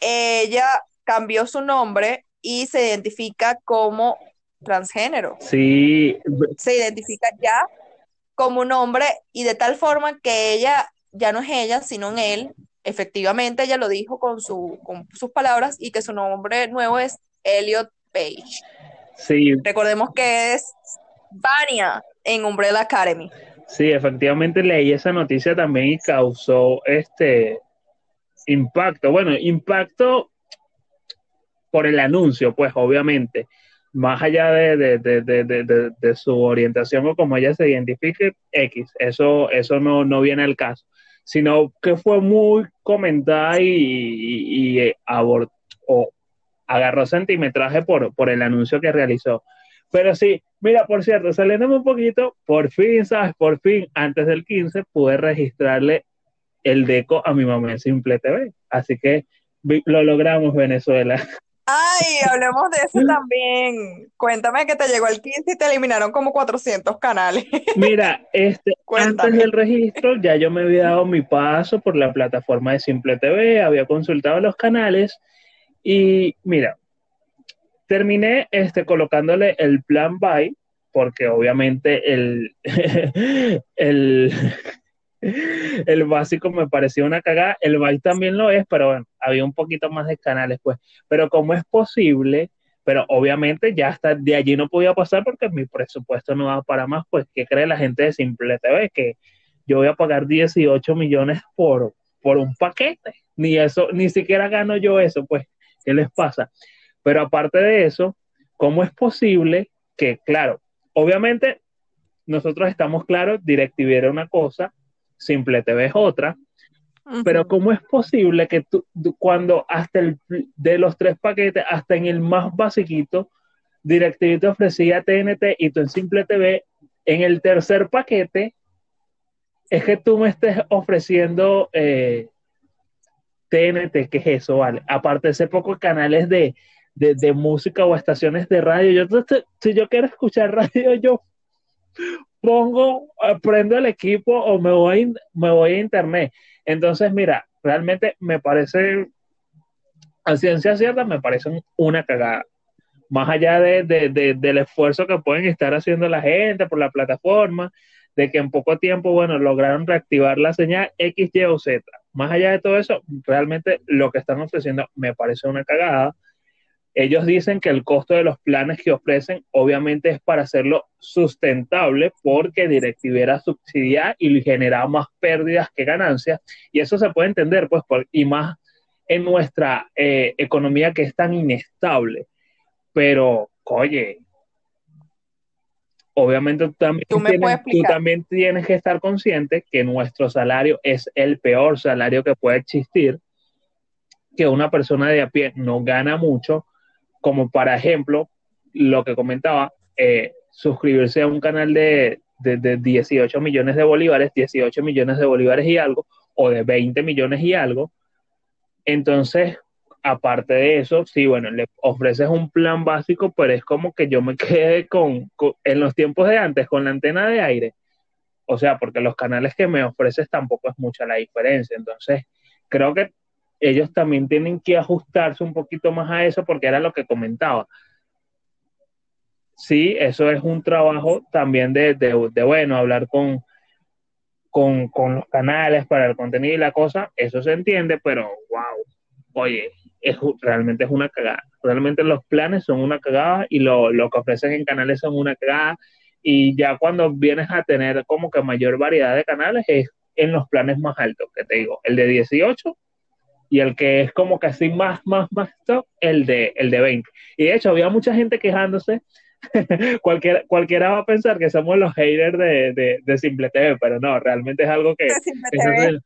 ella cambió su nombre y se identifica como transgénero. Sí. Se identifica ya como un hombre y de tal forma que ella ya no es ella, sino en él. Efectivamente, ella lo dijo con, su, con sus palabras y que su nombre nuevo es Elliot Page. Sí. Recordemos que es Vania en Umbrella Academy. Sí, efectivamente leí esa noticia también y causó este impacto. Bueno, impacto por el anuncio, pues obviamente, más allá de, su orientación o como ella se identifique, X, eso, eso no, no viene al caso, sino que fue muy comentada y, y o agarró centimetraje por, por el anuncio que realizó. Pero sí, mira, por cierto, saliéndome un poquito, por fin, ¿sabes? Por fin, antes del 15, pude registrarle el deco a mi mamá en Simple TV. Así que lo logramos, Venezuela. Ay, hablemos de eso también. Cuéntame que te llegó el 15 y te eliminaron como 400 canales. Mira, este, antes del registro ya yo me había dado mi paso por la plataforma de Simple TV, había consultado los canales y mira, terminé este, colocándole el plan buy, porque obviamente el, el, el básico me pareció una cagada, el buy también lo es, pero bueno, había un poquito más de canales, pues. Pero como es posible, pero obviamente ya hasta de allí no podía pasar porque mi presupuesto no va para más, pues, ¿qué cree la gente de Simple TV? Que yo voy a pagar 18 millones por, por un paquete. Ni eso, ni siquiera gano yo eso, pues, ¿qué les pasa? Pero aparte de eso, ¿cómo es posible que, claro, obviamente nosotros estamos claros, DirecTV era una cosa, Simple TV es otra, pero ¿cómo es posible que tú, cuando hasta el de los tres paquetes, hasta en el más basiquito, DirecTV te ofrecía TNT y tú en Simple TV, en el tercer paquete, es que tú me estés ofreciendo eh, TNT, ¿qué es eso? Vale, aparte de ese pocos canales de, de, música o estaciones de radio, yo, si yo quiero escuchar radio, yo pongo, eh, prendo el equipo o me voy, me voy a internet. Entonces, mira, realmente me parece, a ciencia cierta, me parece una cagada. Más allá de, del esfuerzo que pueden estar haciendo la gente por la plataforma, de que en poco tiempo, bueno, lograron reactivar la señal X, Y o Z. Más allá de todo eso, realmente lo que están ofreciendo me parece una cagada. Ellos dicen que el costo de los planes que ofrecen obviamente es para hacerlo sustentable porque DirecTV era subsidiar y generaba más pérdidas que ganancias y eso se puede entender pues y más en nuestra eh, economía que es tan inestable. Pero, oye, obviamente tú también, tú también tienes que estar consciente que nuestro salario es el peor salario que puede existir, que una persona de a pie no gana mucho como para ejemplo, lo que comentaba, eh, suscribirse a un canal de, 18 millones de bolívares, 18 millones de bolívares y algo, o de 20 millones y algo. Entonces, aparte de eso, sí, bueno, le ofreces un plan básico, pero es como que yo me quede con, en los tiempos de antes, con la antena de aire. O sea, porque los canales que me ofreces tampoco es mucha la diferencia. Entonces, creo que ellos también tienen que ajustarse un poquito más a eso porque era lo que comentaba. Sí, eso es un trabajo también de, bueno, hablar con, con, los canales para el contenido y la cosa, eso se entiende, pero wow, oye, es, realmente es una cagada. Realmente los planes son una cagada y lo, lo que ofrecen en canales son una cagada. Y ya cuando vienes a tener como que mayor variedad de canales es en los planes más altos, que te digo, el de 18 y el que es como que así más, más, más top, el de, el de 20. Y de hecho, había mucha gente quejándose. cualquiera, cualquiera va a pensar que somos los haters de, de, Simple TV, pero no, realmente es algo que...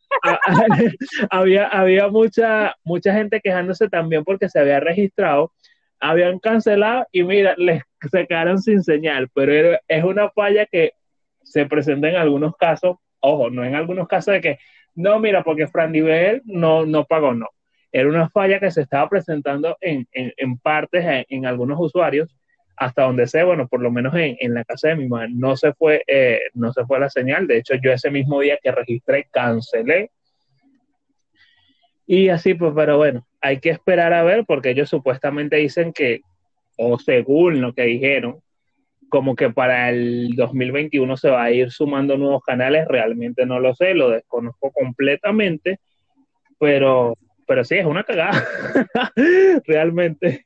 había había mucha, mucha gente quejándose también porque se había registrado, habían cancelado y mira, les se quedaron sin señal, pero es una falla que se presenta en algunos casos, ojo, no en algunos casos de que no, mira, porque Fran Nivel no, no pagó, no. Era una falla que se estaba presentando en, en, partes, en, algunos usuarios, hasta donde sé, bueno, por lo menos en, la casa de mi madre, no se fue, eh, no se fue la señal. De hecho, yo ese mismo día que registré, cancelé. Y así, pues, pero bueno, hay que esperar a ver, porque ellos supuestamente dicen que, o según lo que dijeron, como que para el 2021 se va a ir sumando nuevos canales, realmente no lo sé, lo desconozco completamente, pero, pero sí, es una cagada, realmente.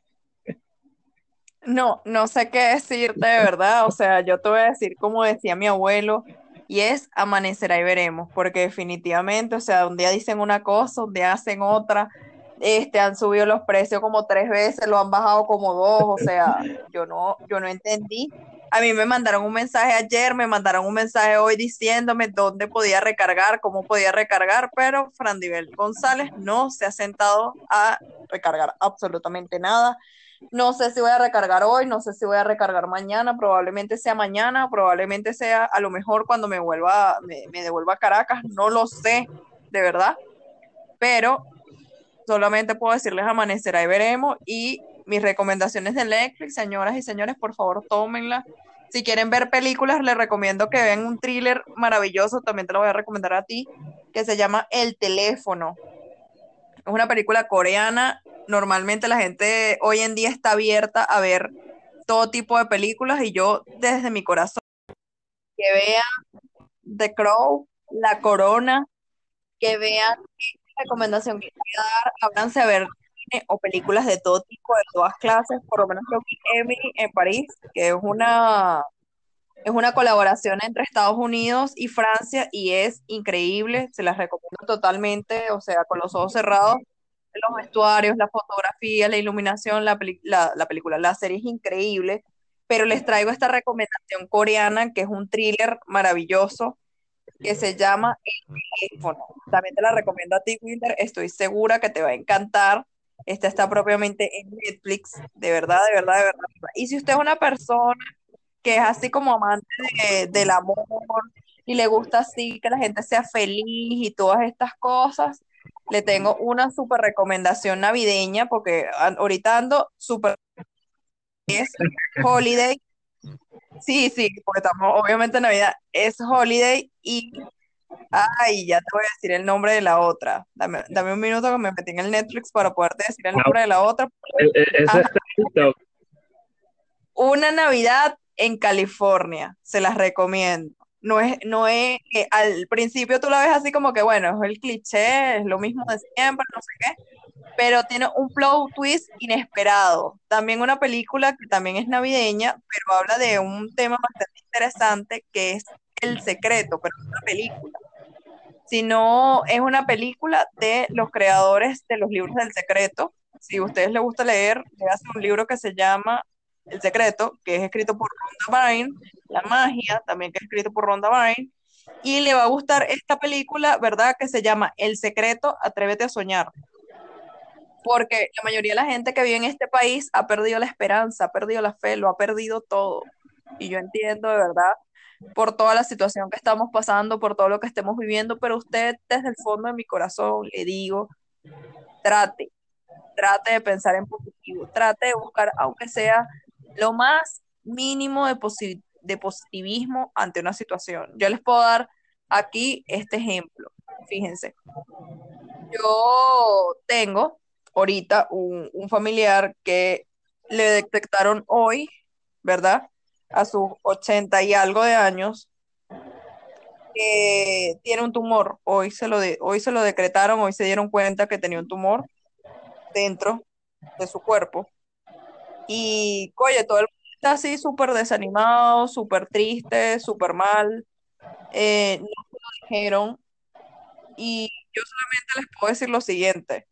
No, no sé qué decirte de verdad, o sea, yo te voy a decir como decía mi abuelo, y es amanecerá y veremos, porque definitivamente, o sea, un día dicen una cosa, un día hacen otra, este, han subido los precios como tres veces, lo han bajado como dos, o sea, yo no, yo no entendí. A mí me mandaron un mensaje ayer, me mandaron un mensaje hoy diciéndome dónde podía recargar, cómo podía recargar, pero Frandivel González no se ha sentado a recargar absolutamente nada. No sé si voy a recargar hoy, no sé si voy a recargar mañana, probablemente sea mañana, probablemente sea a lo mejor cuando me vuelva, me, devuelva a Caracas, no lo sé, de verdad. Pero solamente puedo decirles amanecerá y veremos. Y mis recomendaciones de Netflix, señoras y señores, por favor, tómenla. Si quieren ver películas, les recomiendo que vean un thriller maravilloso, también te lo voy a recomendar a ti, que se llama El teléfono. Es una película coreana. Normalmente la gente hoy en día está abierta a ver todo tipo de películas y yo desde mi corazón que vean The Crow, La Corona, que vean recomendación que voy a dar, háblanse a ver cine o películas de todo tipo, de todas clases, por lo menos lo vi Emily en París, que es una Es una colaboración entre Estados Unidos y Francia y es increíble, se las recomiendo totalmente, o sea, con los ojos cerrados, los vestuarios, la fotografía, la iluminación, la, la, la película, la serie es increíble, pero les traigo esta recomendación coreana que es un thriller maravilloso que se llama El teléfono. También te la recomiendo a ti, Wilder, estoy segura que te va a encantar. Esta está propiamente en Netflix, de verdad, de verdad, de verdad. Y si usted es una persona que es así como amante del amor y le gusta así que la gente sea feliz y todas estas cosas, le tengo una súper recomendación navideña porque ahorita ando súper... Es Holiday. Sí, sí, porque estamos obviamente en Navidad. Es Holiday y... Ay, ya te voy a decir el nombre de la otra. Dame, un minuto que me metí en el Netflix para poderte decir el nombre de la otra. Eh, eh, una Navidad en California, se las recomiendo. No es, no es, eh, al principio tú la ves así como que, bueno, es el cliché, es lo mismo de siempre, no sé qué, pero tiene un flow twist inesperado. También una película que también es navideña, pero habla de un tema bastante interesante que es El Secreto, pero es una película, sino es una película de los creadores de los libros del secreto. Si a ustedes les gusta leer, le hacen un libro que se llama el Secreto, que es escrito por Ronda Byrne, La Magia, también que es escrito por Ronda Byrne, y le va a gustar esta película, ¿verdad? Que se llama El Secreto, Atrévete a Soñar. Porque la mayoría de la gente que vive en este país ha perdido la esperanza, ha perdido la fe, lo ha perdido todo. Y yo entiendo de verdad por toda la situación que estamos pasando, por todo lo que estemos viviendo, pero usted desde el fondo de mi corazón le digo, trate, trate de pensar en positivo, trate de buscar, aunque sea lo más mínimo de, de positivismo ante una situación. Yo les puedo dar aquí este ejemplo. Fíjense, yo tengo ahorita un, familiar que le detectaron hoy, ¿verdad? A sus 80 y algo de años, que tiene un tumor. Hoy se, lo hoy se lo decretaron, hoy se dieron cuenta que tenía un tumor dentro de su cuerpo. Y, oye, todo el mundo está así súper desanimado, súper triste, súper mal. Eh, no lo dijeron. Y yo solamente les puedo decir lo siguiente.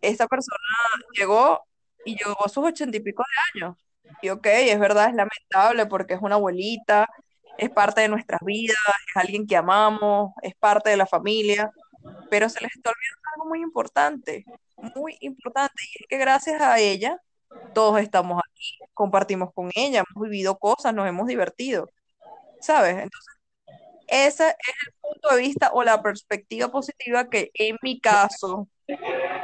Esta persona llegó y llegó a sus ochenta y pico de años. Y ok, es verdad, es lamentable porque es una abuelita, es parte de nuestras vidas, es alguien que amamos, es parte de la familia, pero se les está olvidando algo muy importante, muy importante, y es que gracias a ella todos estamos aquí, compartimos con ella, hemos vivido cosas, nos hemos divertido, ¿sabes? Entonces, ese es el punto de vista o la perspectiva positiva que en mi caso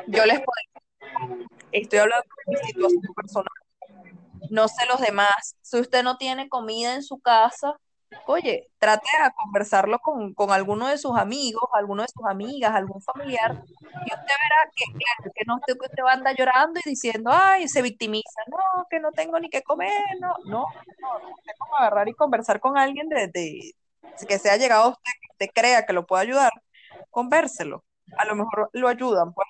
yo les puedo estoy hablando de mi situación personal, no sé los demás, si usted no tiene comida en su casa, oye, trate de conversarlo con, alguno de sus amigos, alguno de sus amigas, algún familiar, y usted verá que, claro, que no usted, usted va a andar llorando y diciendo, ay, se victimiza, no, que no tengo ni que comer, no, no, no, usted como agarrar y conversar con alguien de, que sea llegado a usted, que usted crea que lo puede ayudar, convérselo, a lo mejor lo ayudan, pues.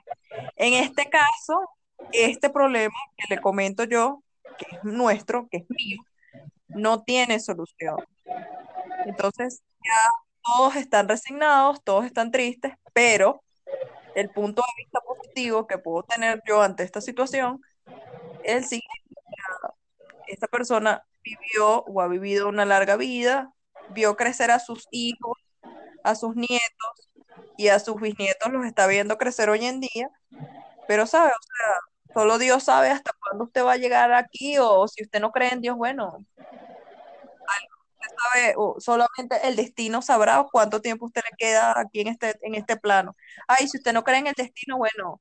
En este caso, este problema que le comento yo, que es nuestro, que es mío, no tiene solución. Entonces, ya todos están resignados, todos están tristes, pero el punto de vista positivo que puedo tener yo ante esta situación es el siguiente. Esta persona vivió o ha vivido una larga vida, vio crecer a sus hijos, a sus nietos y a sus bisnietos los está viendo crecer hoy en día, pero sabe, o sea, solo Dios sabe hasta cuándo usted va a llegar aquí o si usted no cree en Dios, bueno, sabe, solamente el destino sabrá cuánto tiempo usted le queda aquí en este, en este plano. Ay, si usted no cree en el destino, bueno,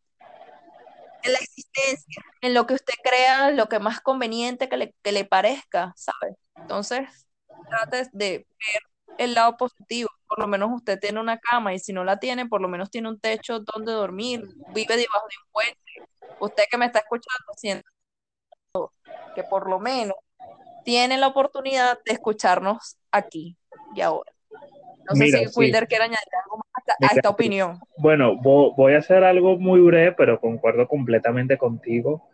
en la existencia, en lo que usted crea, lo que más conveniente que le, que le parezca, ¿sabe? Entonces, trate de ver el lado positivo. Por lo menos usted tiene una cama y si no la tiene, por lo menos tiene un techo donde dormir, vive debajo de un puente. Usted que me está escuchando, siento que por lo menos tienen la oportunidad de escucharnos aquí y ahora. No sé si Wilder quiere añadir algo más a, esta opinión. Bueno, voy a hacer algo muy breve, pero concuerdo completamente contigo.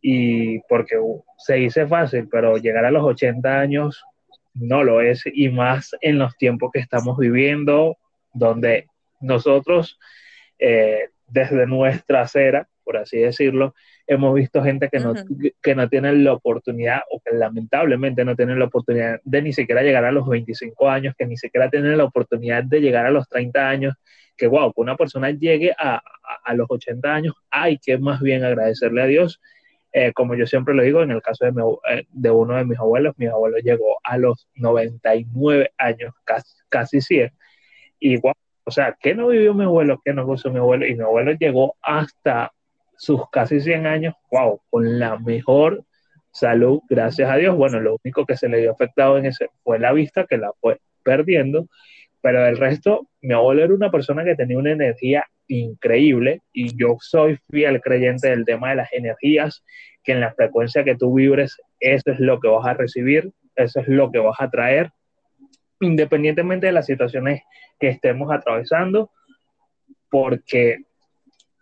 Y porque se dice fácil, pero llegar a los 80 años no lo es, y más en los tiempos que estamos viviendo, donde nosotros, eh, desde nuestra acera, por así decirlo, hemos visto gente que no, que no tienen la oportunidad, o que lamentablemente no tienen la oportunidad de ni siquiera llegar a los 25 años, que ni siquiera tienen la oportunidad de llegar a los 30 años, que wow, que una persona llegue a, a, los 80 años, hay que más bien agradecerle a Dios. Eh, como yo siempre lo digo, en el caso de, eh, de, uno de mis abuelos, mi abuelo llegó a los 99 años, casi, casi 100. Y o sea, ¿qué no vivió mi abuelo? ¿Qué no gozó mi abuelo? Y mi abuelo llegó hasta sus casi 100 años, wow, con la mejor salud, gracias a Dios. Bueno, lo único que se le dio afectado en ese fue la vista, que la fue perdiendo, pero el resto, mi abuelo era una persona que tenía una energía increíble y yo soy fiel creyente del tema de las energías, que en la frecuencia que tú vibres, eso es lo que vas a recibir, eso es lo que vas a traer, independientemente de las situaciones que estemos atravesando, porque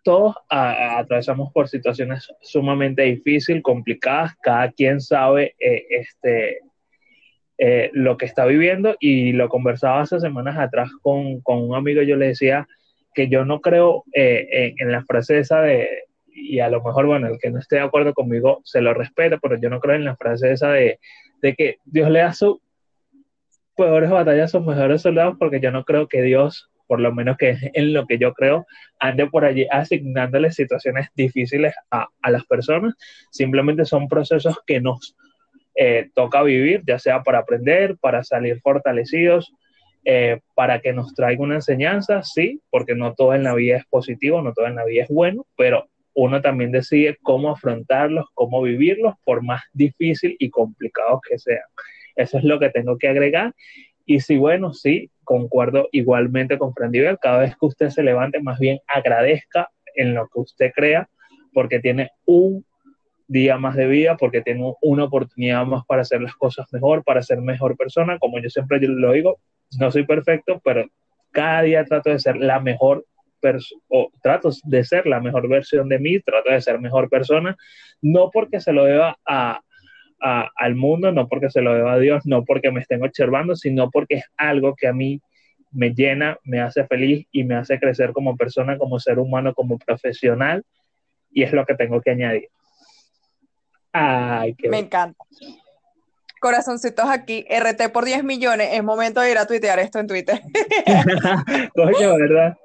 todos atravesamos por situaciones sumamente difíciles, complicadas, cada quien sabe eh, este, eh, lo que está viviendo y lo conversaba hace semanas atrás con, con un amigo, yo le decía que yo no creo eh, en, la frase esa de, y a lo mejor, bueno, el que no esté de acuerdo conmigo se lo respeta, pero yo no creo en la frase esa de, de que Dios le da sus peores batallas a sus mejores soldados, porque yo no creo que Dios por lo menos que en lo que yo creo, ande por allí asignándole situaciones difíciles a, las personas. Simplemente son procesos que nos eh, toca vivir, ya sea para aprender, para salir fortalecidos, eh, para que nos traiga una enseñanza, sí, porque no todo en la vida es positivo, no todo en la vida es bueno, pero uno también decide cómo afrontarlos, cómo vivirlos, por más difícil y complicados que sean. Eso es lo que tengo que agregar. Y si, bueno, sí, concuerdo igualmente con cada vez que usted se levante, más bien agradezca en lo que usted crea, porque tiene un día más de vida, porque tiene una oportunidad más para hacer las cosas mejor, para ser mejor persona. Como yo siempre lo digo, no soy perfecto, pero cada día trato de ser la mejor o trato de ser la mejor versión de mí, trato de ser mejor persona, no porque se lo deba a, al mundo, no porque se lo deba a Dios, no porque me estén observando, sino porque es algo que a mí me llena, me hace feliz y me hace crecer como persona, como ser humano, como profesional, y es lo que tengo que añadir. Ay, qué me encanta. Corazoncitos aquí, RT por 10 millones, es momento de ir a tuitear esto en Twitter. Coño, ¿verdad?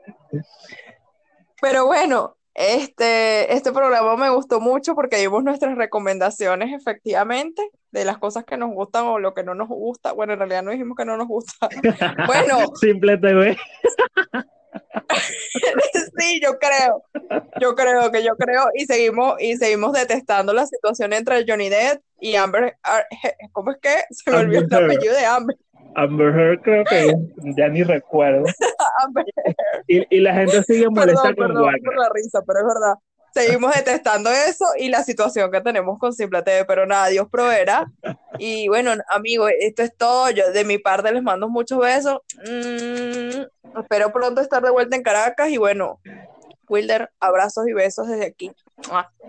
Pero bueno, este, este programa me gustó mucho porque dimos nuestras recomendaciones efectivamente de las cosas que nos gustan o lo que no nos gusta. Bueno, en realidad no dijimos que no nos gusta. Bueno. Simple TV. sí, yo creo. Yo creo que yo creo. Y seguimos, y seguimos detestando la situación entre Johnny Depp y Amber. ¿Cómo es que? Se me olvidó el apellido de Amber. Amber Heard creo que ya ni recuerdo. y, y, la gente sigue molesta con perdón por la risa, pero es verdad. Seguimos detestando eso y la situación que tenemos con Simple TV, pero nada, Dios proveerá. Y bueno, amigos, esto es todo. Yo de mi parte les mando muchos besos. Mm, espero pronto estar de vuelta en Caracas y bueno, Wilder, abrazos y besos desde aquí.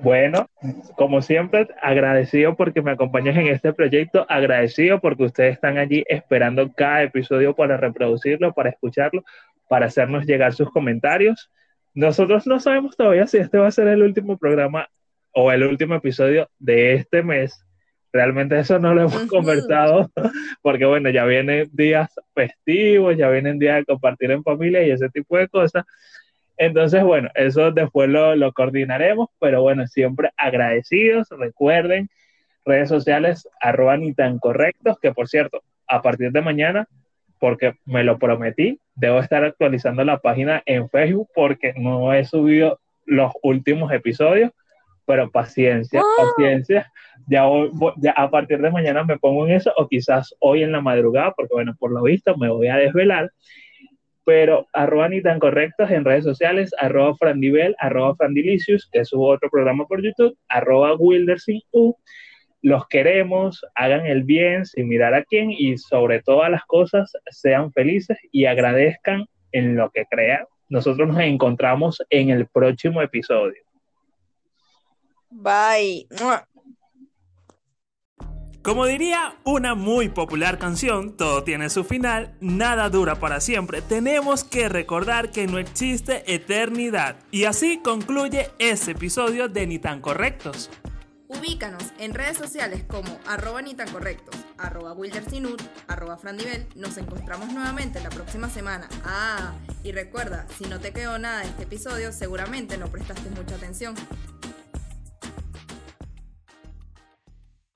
Bueno, como siempre, agradecido porque me acompañas en este proyecto, agradecido porque ustedes están allí esperando cada episodio para reproducirlo, para escucharlo, para hacernos llegar sus comentarios. Nosotros no sabemos todavía si este va a ser el último programa o el último episodio de este mes. Realmente eso no lo hemos conversado porque bueno, ya vienen días festivos, ya vienen días de compartir en familia y ese tipo de cosas. Entonces, bueno, eso después lo, coordinaremos, pero bueno, siempre agradecidos. Recuerden, redes sociales, arroba ni tan correctos, que por cierto, a partir de mañana, porque me lo prometí, debo estar actualizando la página en Facebook porque no he subido los últimos episodios, pero paciencia, paciencia. Ya, ya a partir de mañana me pongo en eso, o quizás hoy en la madrugada, porque bueno, por lo visto me voy a desvelar pero arroba ni tan correctos en redes sociales, arroba frandivel, arroba frandilicious, que es otro programa por YouTube, arroba U. Los queremos, hagan el bien sin mirar a quién y sobre todas las cosas sean felices y agradezcan en lo que crean. Nosotros nos encontramos en el próximo episodio. Bye. Como diría una muy popular canción, todo tiene su final, nada dura para siempre. Tenemos que recordar que no existe eternidad. Y así concluye este episodio de Ni tan correctos. Ubícanos en redes sociales como arroba ni tan correctos, arroba wildersinut, arroba frandivel. Nos encontramos nuevamente la próxima semana. Ah, y recuerda, si no te quedó nada de este episodio, seguramente no prestaste mucha atención.